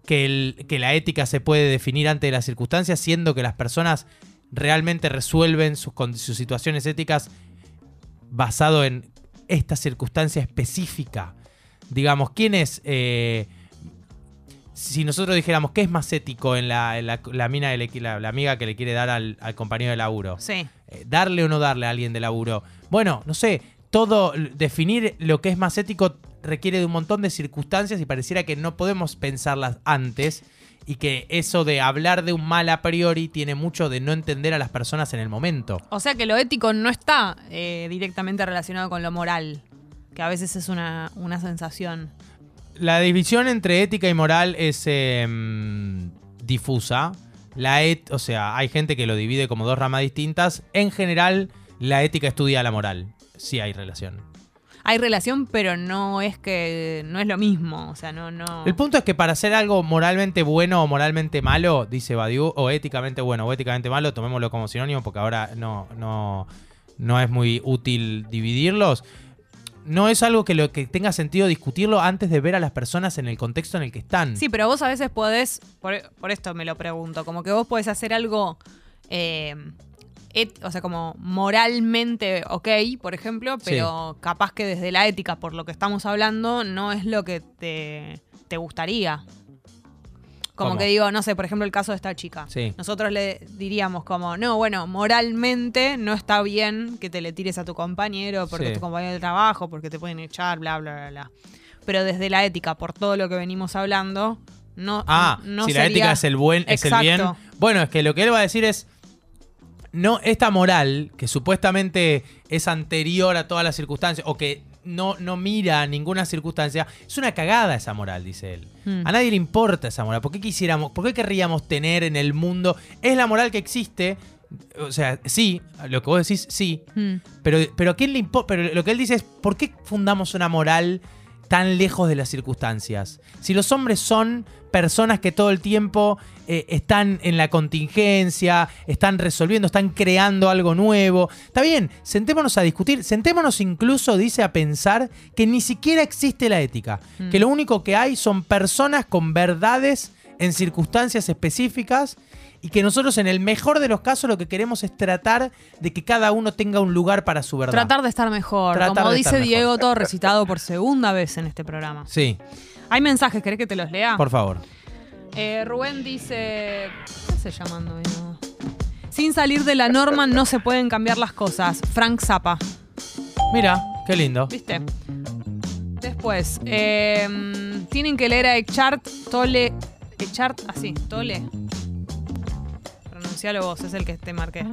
que, el- que la ética se puede definir ante las circunstancias, siendo que las personas realmente resuelven sus, sus situaciones éticas basado en esta circunstancia específica. Digamos, ¿quién es... eh, si nosotros dijéramos qué es más ético en la, la- mina, la, la amiga que le quiere dar al, al compañero de laburo, Sí. Eh, darle o no darle a alguien de laburo. Bueno, no sé, todo, definir lo que es más ético requiere de un montón de circunstancias y pareciera que no podemos pensarlas antes y que eso de hablar de un mal a priori tiene mucho de no entender a las personas en el momento. O sea que lo ético no está eh, directamente relacionado con lo moral, que a veces es una, una sensación. La división entre ética y moral es em, difusa. La et, o sea, hay gente que lo divide como dos ramas distintas. En general, la ética estudia la moral. Sí hay relación. Hay relación, pero no es que no es lo mismo, o sea, no no El punto es que para hacer algo moralmente bueno o moralmente malo, dice Badiou, o éticamente bueno o éticamente malo, tomémoslo como sinónimo porque ahora no, no, no es muy útil dividirlos. No es algo que, lo, que tenga sentido discutirlo antes de ver a las personas en el contexto en el que están. Sí, pero vos a veces podés, por, por esto me lo pregunto, como que vos podés hacer algo, eh, et- o sea, como moralmente ok, por ejemplo, pero capaz que desde la ética, por lo que estamos hablando, no es lo que te, te gustaría. Como ¿Cómo? que digo, no sé, por ejemplo, el caso de esta chica. Sí. Nosotros le diríamos como, no, bueno, moralmente no está bien que te le tires a tu compañero porque Sí. es tu compañero de trabajo, porque te pueden echar, bla, bla, bla, bla. Pero desde la ética, por todo lo que venimos hablando, no, Ah, no si la ética es el buen, es el bien. Bueno, es que lo que él va a decir es. No, esta moral, que supuestamente es anterior a todas las circunstancias, o que no, no mira ninguna circunstancia, es una cagada esa moral, dice él. Mm. A nadie le importa esa moral. ¿Por qué quisiéramos, por qué querríamos tener en el mundo? Es la moral que existe. O sea, sí, lo que vos decís, sí. Mm. Pero, pero ¿a quién le importa? Pero lo que él dice es, ¿por qué fundamos una moral tan lejos de las circunstancias? Si los hombres son personas que todo el tiempo eh, están en la contingencia, están resolviendo, están creando algo nuevo. Está bien, sentémonos a discutir, sentémonos incluso, dice, a pensar que ni siquiera existe la ética, Mm. que lo único que hay son personas con verdades en circunstancias específicas y que nosotros en el mejor de los casos lo que queremos es tratar de que cada uno tenga un lugar para su verdad. Tratar de estar mejor. Tratar como dice mejor. Diego, todo recitado por segunda vez en este programa. Sí, Hay mensajes, ¿querés que te los lea? por favor. Eh, Rubén dice. ¿Qué se llamando? No. Sin salir de la norma no se pueden cambiar las cosas. Frank Zappa. Mira, qué lindo. ¿Viste? Después, eh, tienen que leer a Echart Tole. Echart, así, Tole. Pronuncialo vos, es el que te marqué.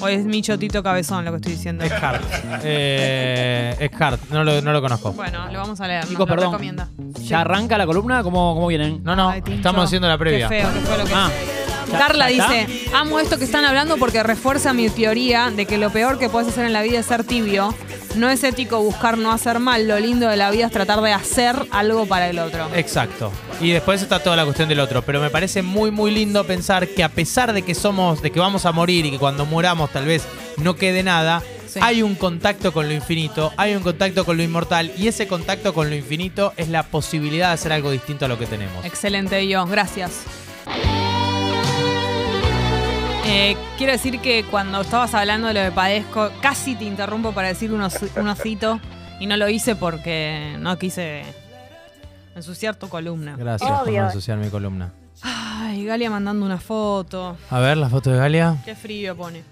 O es mi chotito cabezón lo que estoy diciendo. Eckhart. Eh, Eckhart, no lo, no lo conozco. Bueno, lo vamos a leer. Chicos, perdón. recomienda. ¿Ya arranca la columna? ¿Cómo, cómo vienen? No, no, Ay, Tincho. estamos haciendo la previa. Qué feo, que fue lo que. Ah, ¿ya- Carla dice, amo esto que están hablando porque refuerza mi teoría de que lo peor que puedes hacer en la vida es ser tibio. No es ético buscar no hacer mal, lo lindo de la vida es tratar de hacer algo para el otro. Exacto. Y después está toda la cuestión del otro. Pero me parece muy, muy lindo pensar que a pesar de que somos, de que vamos a morir y que cuando muramos tal vez no quede nada, Sí. hay un contacto con lo infinito, hay un contacto con lo inmortal. Y ese contacto con lo infinito es la posibilidad de hacer algo distinto a lo que tenemos. Excelente, yo, gracias. Eh, quiero decir que cuando estabas hablando de lo de Padezco, casi te interrumpo para decir un, os- un osito y no lo hice porque no quise ensuciar tu columna. Gracias por no asociar mi columna. Ay, Galia mandando una foto. A ver, la foto de Galia. Qué frío pone.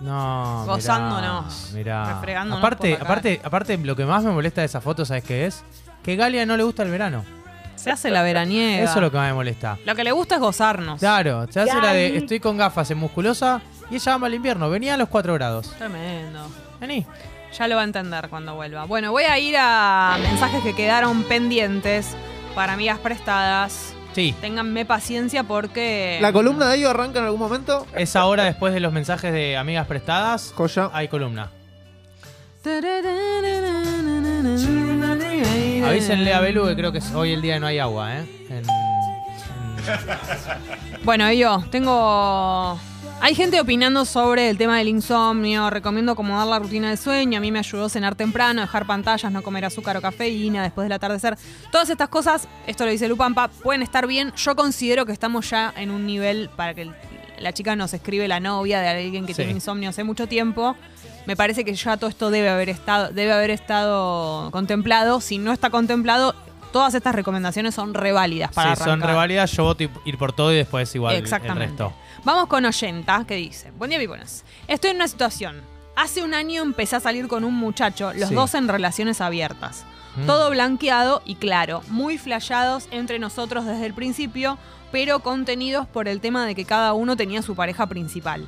No, Gozándonos, Mirá. refregándonos Aparte, por aparte, aparte, lo que más me molesta de esa foto, ¿sabes qué es? Que Galia no le gusta el verano. Se hace la veraniega. Eso es lo que más me molesta. Lo que le gusta es gozarnos. Claro, se hace la de estoy con gafas en musculosa y ella ama el invierno. Venía a los 4 grados. Tremendo. Vení. Ya lo va a entender cuando vuelva. Bueno, voy a ir a mensajes que quedaron pendientes para amigas prestadas. Sí. Ténganme paciencia porque. ¿La columna de ellos arranca en algún momento? Es ahora después de los mensajes de amigas prestadas. Joya. Hay columna. Avísenle a Belu que creo que es hoy el día no hay agua, ¿eh? En- Bueno, y yo tengo. Hay gente opinando sobre el tema del insomnio. Recomiendo acomodar la rutina de sueño. A mí me ayudó cenar temprano, dejar pantallas, no comer azúcar o cafeína después del atardecer. Todas estas cosas, esto lo dice Lupampa, pueden estar bien. Yo considero que estamos ya en un nivel para que el- la chica nos escribe la novia de alguien que Sí. tiene insomnio hace mucho tiempo. Me parece que ya todo esto debe haber estado, debe haber estado contemplado. Si no está contemplado, todas estas recomendaciones son reválidas para sí, son reválidas. Yo voto ir por todo y después igual Exactamente. el resto. Vamos con Oyenta, que dice: Buen día, Pipones. Estoy en una situación. Hace un año empecé a salir con un muchacho, los Sí. dos en relaciones abiertas. Mm. Todo blanqueado y claro, muy flasheados entre nosotros desde el principio, pero contenidos por el tema de que cada uno tenía su pareja principal.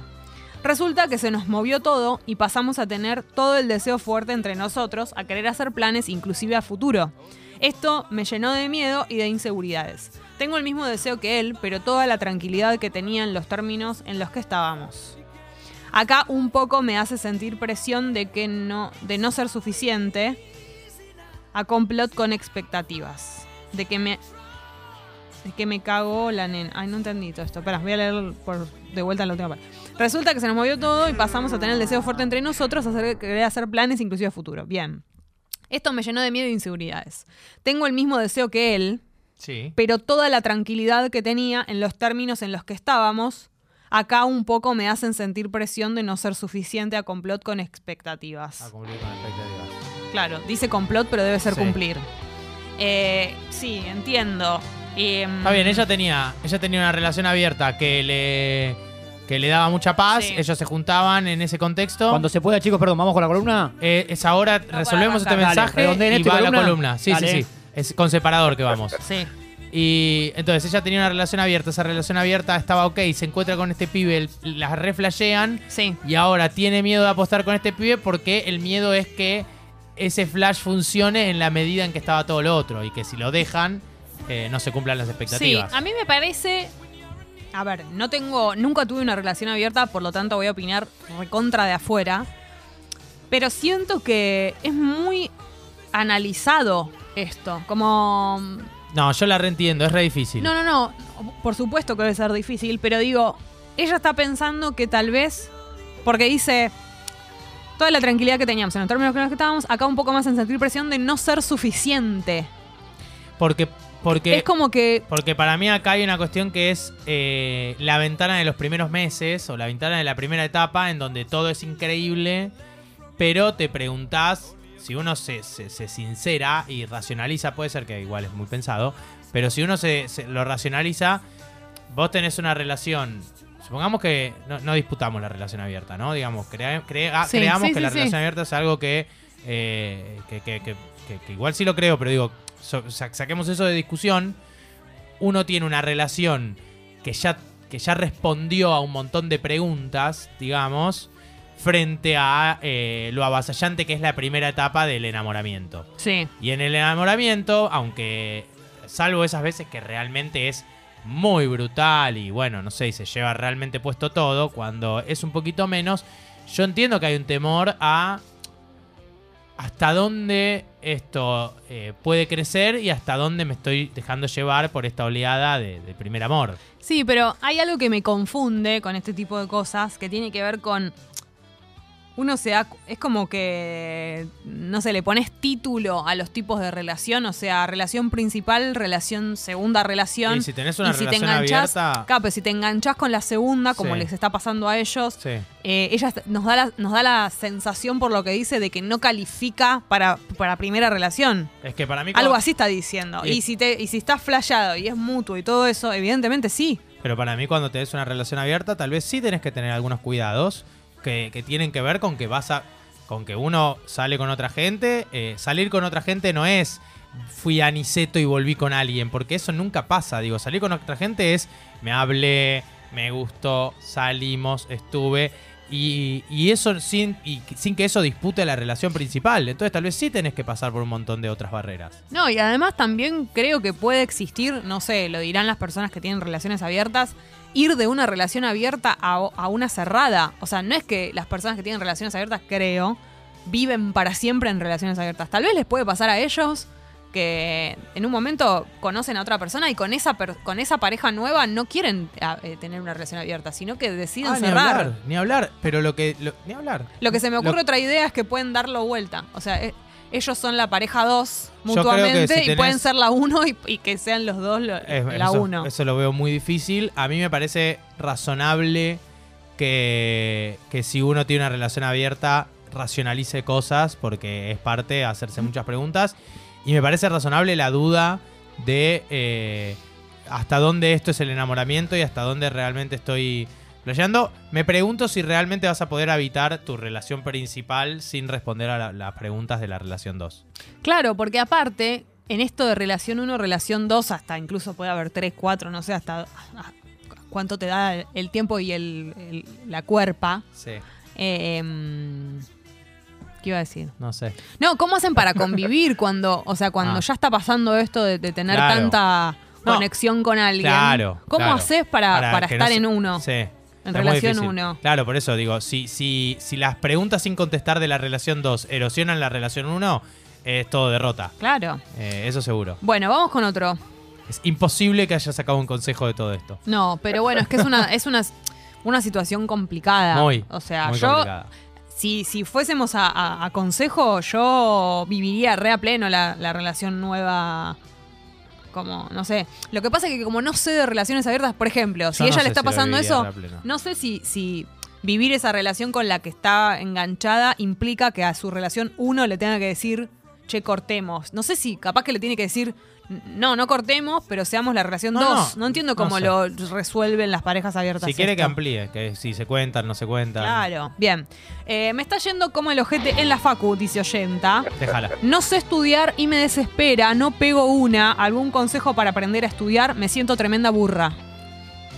Resulta que se nos movió todo y pasamos a tener todo el deseo fuerte entre nosotros, a querer hacer planes inclusive a futuro. Esto me llenó de miedo y de inseguridades. Tengo el mismo deseo que él, pero toda la tranquilidad que tenía en los términos en los que estábamos. Acá un poco me hace sentir presión de que no, de no ser suficiente a complot con expectativas. De que me. De que me cago la nena. Ay, no entendí todo esto. Voy a leer por, de vuelta la última parte. Resulta que se nos movió todo y pasamos a tener el deseo fuerte entre nosotros, a hacer, querer hacer planes inclusive a futuro. Bien. Esto me llenó de miedo e inseguridades. Tengo el mismo deseo que él, Sí. pero toda la tranquilidad que tenía en los términos en los que estábamos, acá un poco me hacen sentir presión de no ser suficiente a complot con expectativas. A cumplir con expectativas. Claro, dice complot, pero debe ser Sí. cumplir. Eh, sí, entiendo. Em, Está bien, ella tenía, ella tenía una relación abierta que le, que le daba mucha paz. Sí. Ellos se juntaban en ese contexto. Cuando se pueda, chicos, perdón, vamos con la columna. Eh, es ahora, resolvemos este. Dale, mensaje y esto y va a la columna. columna. Sí, Dale. sí, sí. Es con separador que vamos. Sí. Y entonces ella tenía una relación abierta, esa relación abierta estaba ok, se encuentra con este pibe, las reflashean Sí. y ahora tiene miedo de apostar con este pibe porque el miedo es que ese flash funcione en la medida en que estaba todo lo otro y que si lo dejan eh, no se cumplan las Sí, expectativas. a mí me parece. A ver, no tengo. Nunca tuve una relación abierta, por lo tanto voy a opinar recontra de afuera. Pero siento que es muy analizado esto. Como. No, yo la reentiendo, es re difícil. No, no, no. Por supuesto que debe ser difícil, pero digo, ella está pensando que tal vez. Porque dice. Toda la tranquilidad que teníamos en los términos que estábamos, acá un poco más en sentir presión de no ser suficiente. Porque, porque, es como que. porque para mí acá hay una cuestión que es eh, la ventana de los primeros meses o la ventana de la primera etapa en donde todo es increíble, pero te preguntás, si uno se, se- se sincera y racionaliza, puede ser que igual es muy pensado, pero si uno se, se- lo racionaliza, vos tenés una relación, supongamos que no, no disputamos la relación abierta, ¿no? Digamos, crea- crea- Sí, creamos sí, que sí, la relación abierta es algo que, eh, que- que- que- que igual sí lo creo, pero digo, so- sa- saquemos eso de discusión. Uno tiene una relación que ya, que ya respondió a un montón de preguntas, digamos, frente a eh, lo avasallante que es la primera etapa del enamoramiento. Sí. Y en el enamoramiento, aunque salvo esas veces que realmente es muy brutal y bueno, no sé, y se lleva realmente puesto todo, cuando es un poquito menos, yo entiendo que hay un temor a hasta dónde esto eh, puede crecer y hasta dónde me estoy dejando llevar por esta oleada de, de primer amor. Sí, pero hay algo que me confunde con este tipo de cosas que tiene que ver con. Uno se da. Es como que. No sé, le pones título a los tipos de relación. O sea, relación principal, relación segunda relación. Y si tenés una y si te relación enganchás- abierta- Claro, pero si te enganchás con la segunda, como Sí. les está pasando a ellos. Sí. eh, ella nos da, la, nos da la sensación, por lo que dice, de que no califica para, para primera relación. Es que para mí... Algo así está diciendo. Y- Y, si te, y si estás flayado y es mutuo y todo eso, evidentemente sí. Pero para mí cuando tenés una relación abierta, tal vez sí tenés que tener algunos cuidados que, tienen que ver con que vas a. con que uno sale con otra gente. Eh, salir con otra gente no es fui a Niceto y volví con alguien, porque eso nunca pasa. Digo, salir con otra gente es me hablé, me gustó, salimos, estuve. Y, y eso sin, y sin que eso dispute la relación principal. Entonces tal vez sí tenés que pasar por un montón de otras barreras. No, y además también creo que puede existir, no sé, lo dirán las personas que tienen relaciones abiertas, ir de una relación abierta a, a una cerrada. O sea, no es que las personas que tienen relaciones abiertas, creo, viven para siempre en relaciones abiertas. Tal vez les puede pasar a ellos que en un momento conocen a otra persona y con esa per- con esa pareja nueva no quieren eh, tener una relación abierta, sino que deciden Ah, ni cerrar. hablar, ni hablar. Pero lo que. lo- ni hablar. Lo que se me ocurre Lo- otra idea es que pueden darlo vuelta. O sea, eh, ellos son la pareja 2 Yo creo que mutuamente si y pueden ser la 1 y, y que sean los dos lo- Es- la eso, 1. eso lo veo muy difícil. A mí me parece razonable que, que si uno tiene una relación abierta, racionalice cosas, porque es parte de hacerse muchas preguntas. Y me parece razonable la duda de eh, hasta dónde esto es el enamoramiento y hasta dónde realmente estoy playando. Me pregunto si realmente vas a poder habitar tu relación principal sin responder a la- las preguntas de la relación 2. Claro, porque aparte, en esto de relación 1, relación 2, hasta incluso puede haber 3, 4, no sé, hasta ah, cuánto te da el tiempo y el, el- la cuerpa. Sí, Eh, em, ¿Qué iba a decir? no sé. No, ¿cómo hacen para convivir cuando, o sea, cuando Ah. ya está pasando esto de, de tener Claro. tanta No. conexión con alguien? Claro. ¿Cómo claro. haces para, para, que no estar se- en uno? Sí. En Es relación difícil. 1. Claro, por eso digo, si, si, si las preguntas sin contestar de la relación 2 erosionan la relación 1, es todo derrota. Claro. Eh, eso seguro. Bueno, vamos con otro. Es imposible que haya sacado un consejo de todo esto. No, pero bueno, es que es una, es una, una situación complicada. Muy. O sea, muy yo, complicada. si, si fuésemos a, a- a consejo, yo viviría re a pleno la, la relación nueva. Como, no sé. Lo que pasa es que como no sé de relaciones abiertas, por ejemplo, si Yo ella le está si pasando eso, no sé si, si vivir esa relación con la que está enganchada implica que a su relación uno le tenga que decir, che, cortemos. No sé si capaz que le tiene que decir, no, no cortemos, pero seamos la relación No, 2. No, no, entiendo no cómo sé. lo resuelven las parejas abiertas. Si quiere que amplíe, que si se cuentan, no se cuentan. Claro, bien. Eh, me está yendo como el ojete en la facu, dice Oyenta. Déjala. No sé estudiar y me desespera, no pego una. ¿Algún consejo para aprender a estudiar? Me siento tremenda burra.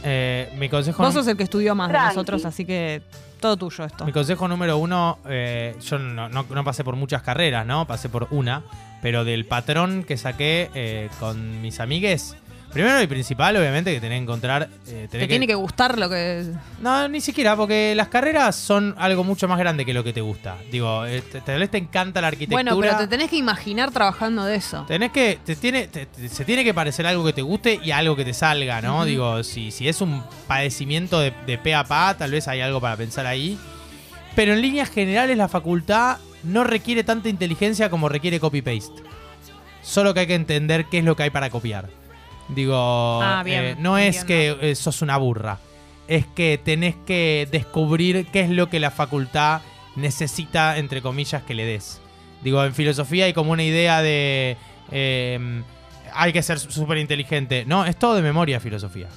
Eh, mi consejo Vos sos el que estudió más de nosotros, así que todo tuyo esto. Mi consejo número uno, eh, yo no, no- no pasé por muchas carreras, ¿no? Pasé por una, pero del patrón que saqué eh, con mis amigues, primero y principal, obviamente, que tenés que encontrar... eh, Te tiene que gustar lo que... No, ni siquiera, porque las carreras son algo mucho más grande que lo que te gusta. Digo, eh, te- tal vez te encanta la arquitectura. Bueno, pero te tenés que imaginar trabajando de eso. Tenés que, te tiene, te- te- se tiene que parecer algo que te guste y algo que te salga, ¿no? Digo, si, si es un padecimiento de, de pe a pa, tal vez hay algo para pensar ahí. Pero en líneas generales la facultad no requiere tanta inteligencia como requiere copy-paste. Solo que hay que entender qué es lo que hay para copiar. Digo, Ah, bien, eh, no es entiendo. que eh, sos una burra. Es que tenés que descubrir qué es lo que la facultad necesita, entre comillas, que le des. Digo, en filosofía hay como una idea de... eh, hay que ser súper inteligente. No, es todo de memoria filosofía.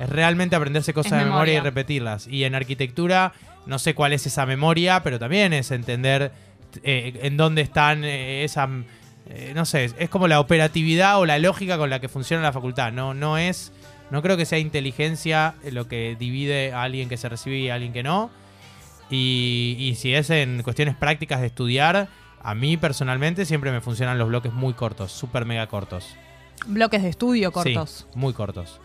Es realmente aprenderse cosas Es de memoria y memoria. repetirlas. Y en arquitectura, no sé cuál es esa memoria, pero también es entender eh, en dónde están eh, esas... eh, no sé, es como la operatividad o la lógica con la que funciona la facultad. No, no es... No creo que sea inteligencia lo que divide a alguien que se recibe y a alguien que no. Y, y si es en cuestiones prácticas de estudiar, a mí personalmente siempre me funcionan los bloques muy cortos, súper mega cortos. Bloques de estudio cortos. Sí, muy cortos.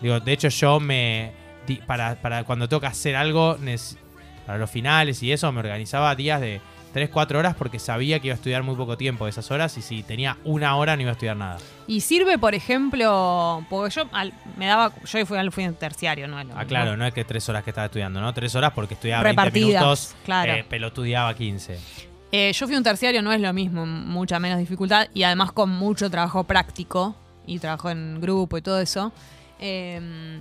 Digo, de hecho yo me... Para, para cuando tengo que hacer algo, para los finales y eso, me organizaba días de 3, 4 horas porque sabía que iba a estudiar muy poco tiempo de esas horas y si tenía una hora no iba a estudiar nada. Y sirve, por ejemplo, porque yo al- me daba, yo fui al fui en terciario, ¿no? Ah, claro, no es que tres horas que estaba estudiando, ¿no? Tres horas porque estudiaba 20 Repartidas, minutos, claro. eh, pelotudeaba 15. Eh, yo fui un terciario, no es lo mismo, mucha menos dificultad y además con mucho trabajo práctico y trabajo en grupo y todo eso. Eh,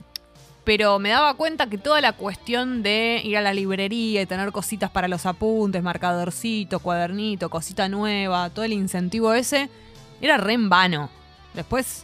pero me daba cuenta que toda la cuestión de ir a la librería y tener cositas para los apuntes, marcadorcito, cuadernito, cosita nueva, todo el incentivo ese, era re en vano. Después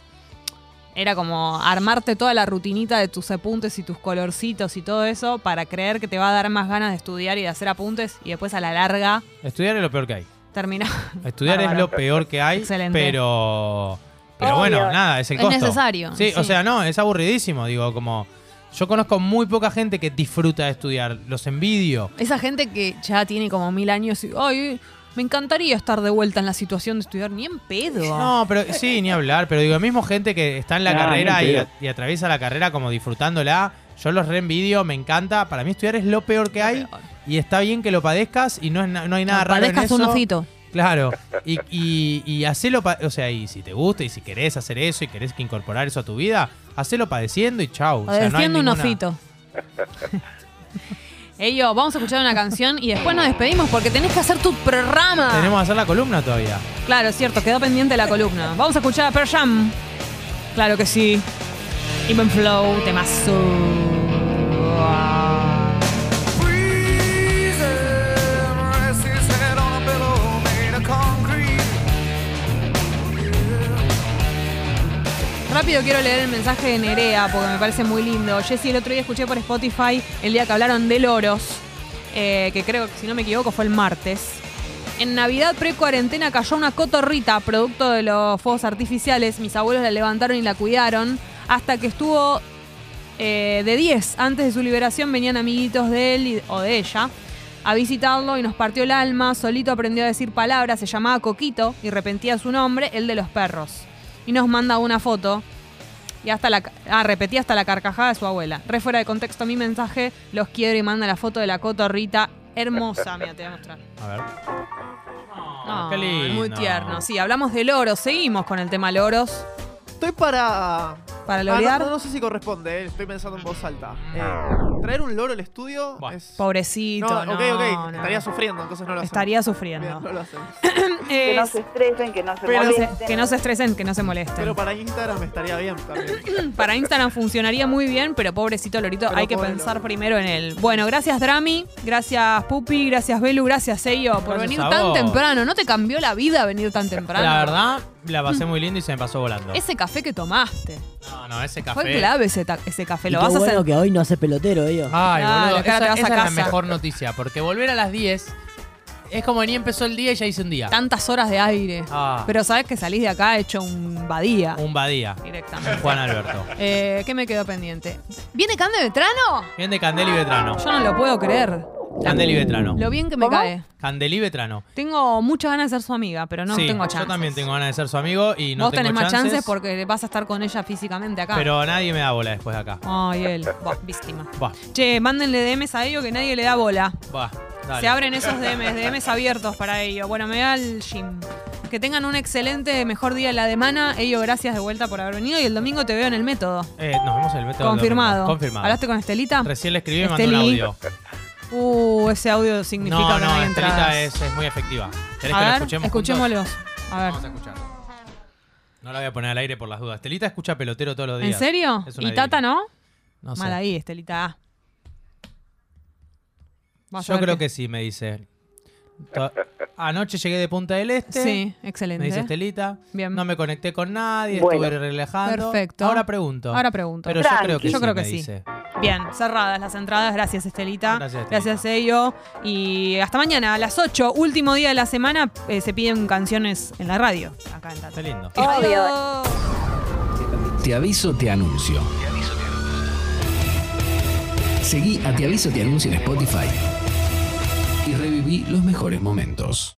era como armarte toda la rutinita de tus apuntes y tus colorcitos y todo eso para creer que te va a dar más ganas de estudiar y de hacer apuntes y después a la larga Estudiar es lo peor que hay. terminar. Estudiar es lo peor que hay, Excelente. pero pero Obvio. bueno, nada, es el Es costo. necesario, Sí, o sea, no, es aburridísimo, digo, como Yo conozco muy poca gente que disfruta de estudiar. Los envidio. Esa gente que ya tiene como mil años y, ay, me encantaría estar de vuelta en la situación de estudiar, ni en pedo. No, pero sí, ni hablar. Pero digo, mismo gente que está en la carrera ni y, atraviesa la carrera como disfrutándola. Yo los reenvidio, me encanta. Para mí estudiar es lo peor que hay. Y está bien que lo padezcas y no, es na- no hay nada No, raro en eso. un ojito. Claro. Y, y, y hacelo, o sea, y si te gusta y si querés hacer eso y querés que incorporar eso a tu vida, hacelo padeciendo y chau. O sea, no hay Padeciendo un ojito. Ello, vamos a escuchar una canción y después nos despedimos porque tenés que hacer tu programa. Tenemos que hacer la columna todavía. Claro, es cierto, quedó pendiente la columna. Vamos a escuchar a Pearl Jam. Claro que sí. Even Flow, temazo. Rápido quiero leer el mensaje de Nerea porque me parece muy lindo. Jessy, el otro día escuché por Spotify el día que hablaron de loros, eh, que creo que si no me equivoco fue el martes. En Navidad pre-cuarentena cayó una cotorrita producto de los fuegos artificiales. Mis abuelos la levantaron y la cuidaron hasta que estuvo eh, de 10. Antes de su liberación venían amiguitos de él o de ella a visitarlo y nos partió el alma. Solito aprendió a decir palabras, se llamaba Coquito y repetía su nombre, el de los perros. Y nos manda una foto y hasta la ah, repetía hasta la carcajada de su abuela. Re fuera de contexto mi mensaje, los quiero y manda la foto de la cotorrita hermosa. Mira, te voy a mostrar. A ver. No, qué lindo. Muy tierno. Sí, hablamos de loros, seguimos con el tema loros. Estoy para. ¿Para Ah, lorear? no, no sé si corresponde, eh, estoy pensando en voz alta. Eh, traer un loro al estudio es. Pobrecito. No, No, ok, ok. no. Estaría sufriendo, entonces no lo hacemos. Estaría sufriendo. Bien, no lo hacemos. que no se estresen, que no se Pero molesten. que no se estresen, que no se molesten. Pero para Instagram estaría bien también. Para Instagram funcionaría muy bien, pero pobrecito Lorito, Pero hay que pensar primero en él. Bueno, gracias Drami, gracias Pupi, gracias Belu, gracias Seyo por Gracias venir tan temprano. ¿No te cambió la vida venir tan temprano? La verdad, la pasé muy lindo y se me pasó volando. Ese café que tomaste. No, no, ese café. Fue clave ese, ta- ese café. Y Lo qué vas a bueno hacer. que hoy no hace pelotero, ellos. Ay, Claro, boludo. que ahora Esa, te vas a esa es la casa. mejor noticia. Porque volver a las 10 es como ni empezó el día y ya hice un día. Tantas horas de aire. Ah. Pero sabes que salís de acá hecho un badía. Un badía. Directamente. Juan Alberto. Eh, ¿Qué me quedó pendiente? ¿Viene Cande Vetrano? Bien de Candel y Vetrano. Yo no lo puedo creer. Candel y Vetrano. Lo bien que me cae. Candel y Vetrano. Tengo muchas ganas de ser su amiga, pero no sí, tengo chance. yo también tengo ganas de ser su amigo y no Vos tengo tenés más chances, chances porque vas a estar con ella físicamente acá. Pero nadie me da bola después de acá. Ay, él. Buah, víctima. Buah, Che, mándenle DMs a ellos que nadie le da bola. buah, dale. Se abren esos DMs, DMs abiertos para ellos. Bueno, me da el gym. Que tengan un excelente, mejor día en la semana. Ellos, gracias de vuelta por haber venido. Y el domingo te veo en el método. Eh, nos vemos en el método. Confirmado. Confirmado. ¿Hablaste con Estelita? Recién le escribí y me mandó un Esteli. audio. Uh, ese audio significa No, que no no, hay entradas. es, es muy efectiva. ¿Querés A que la ver, escuchemos escuchémoslos. A ver. Vamos a escuchar. No la voy a poner al aire por las dudas. Estelita escucha pelotero todos los días. ¿En serio? ¿Y Tata no? No sé. Mal ahí, Estelita. Vas a Yo creo que sí, me dice. Anoche llegué de Punta del Este. Sí, excelente. Me dice Estelita. Bien. No me conecté con nadie, Bueno. estuve relajando. Perfecto. Ahora pregunto. Ahora pregunto. Pero yo creo que Yo sí, creo que sí. dice. Bien, cerradas las entradas. Gracias, Estelita. Gracias, Estelita. Gracias, Ello. Y hasta mañana a las 8, último día de la semana, eh, se piden canciones en la radio. Acá en Tata. Está lindo. Adiós. Te aviso, te anuncio. Seguí a Te aviso, te anuncio en Spotify y reviví los mejores momentos.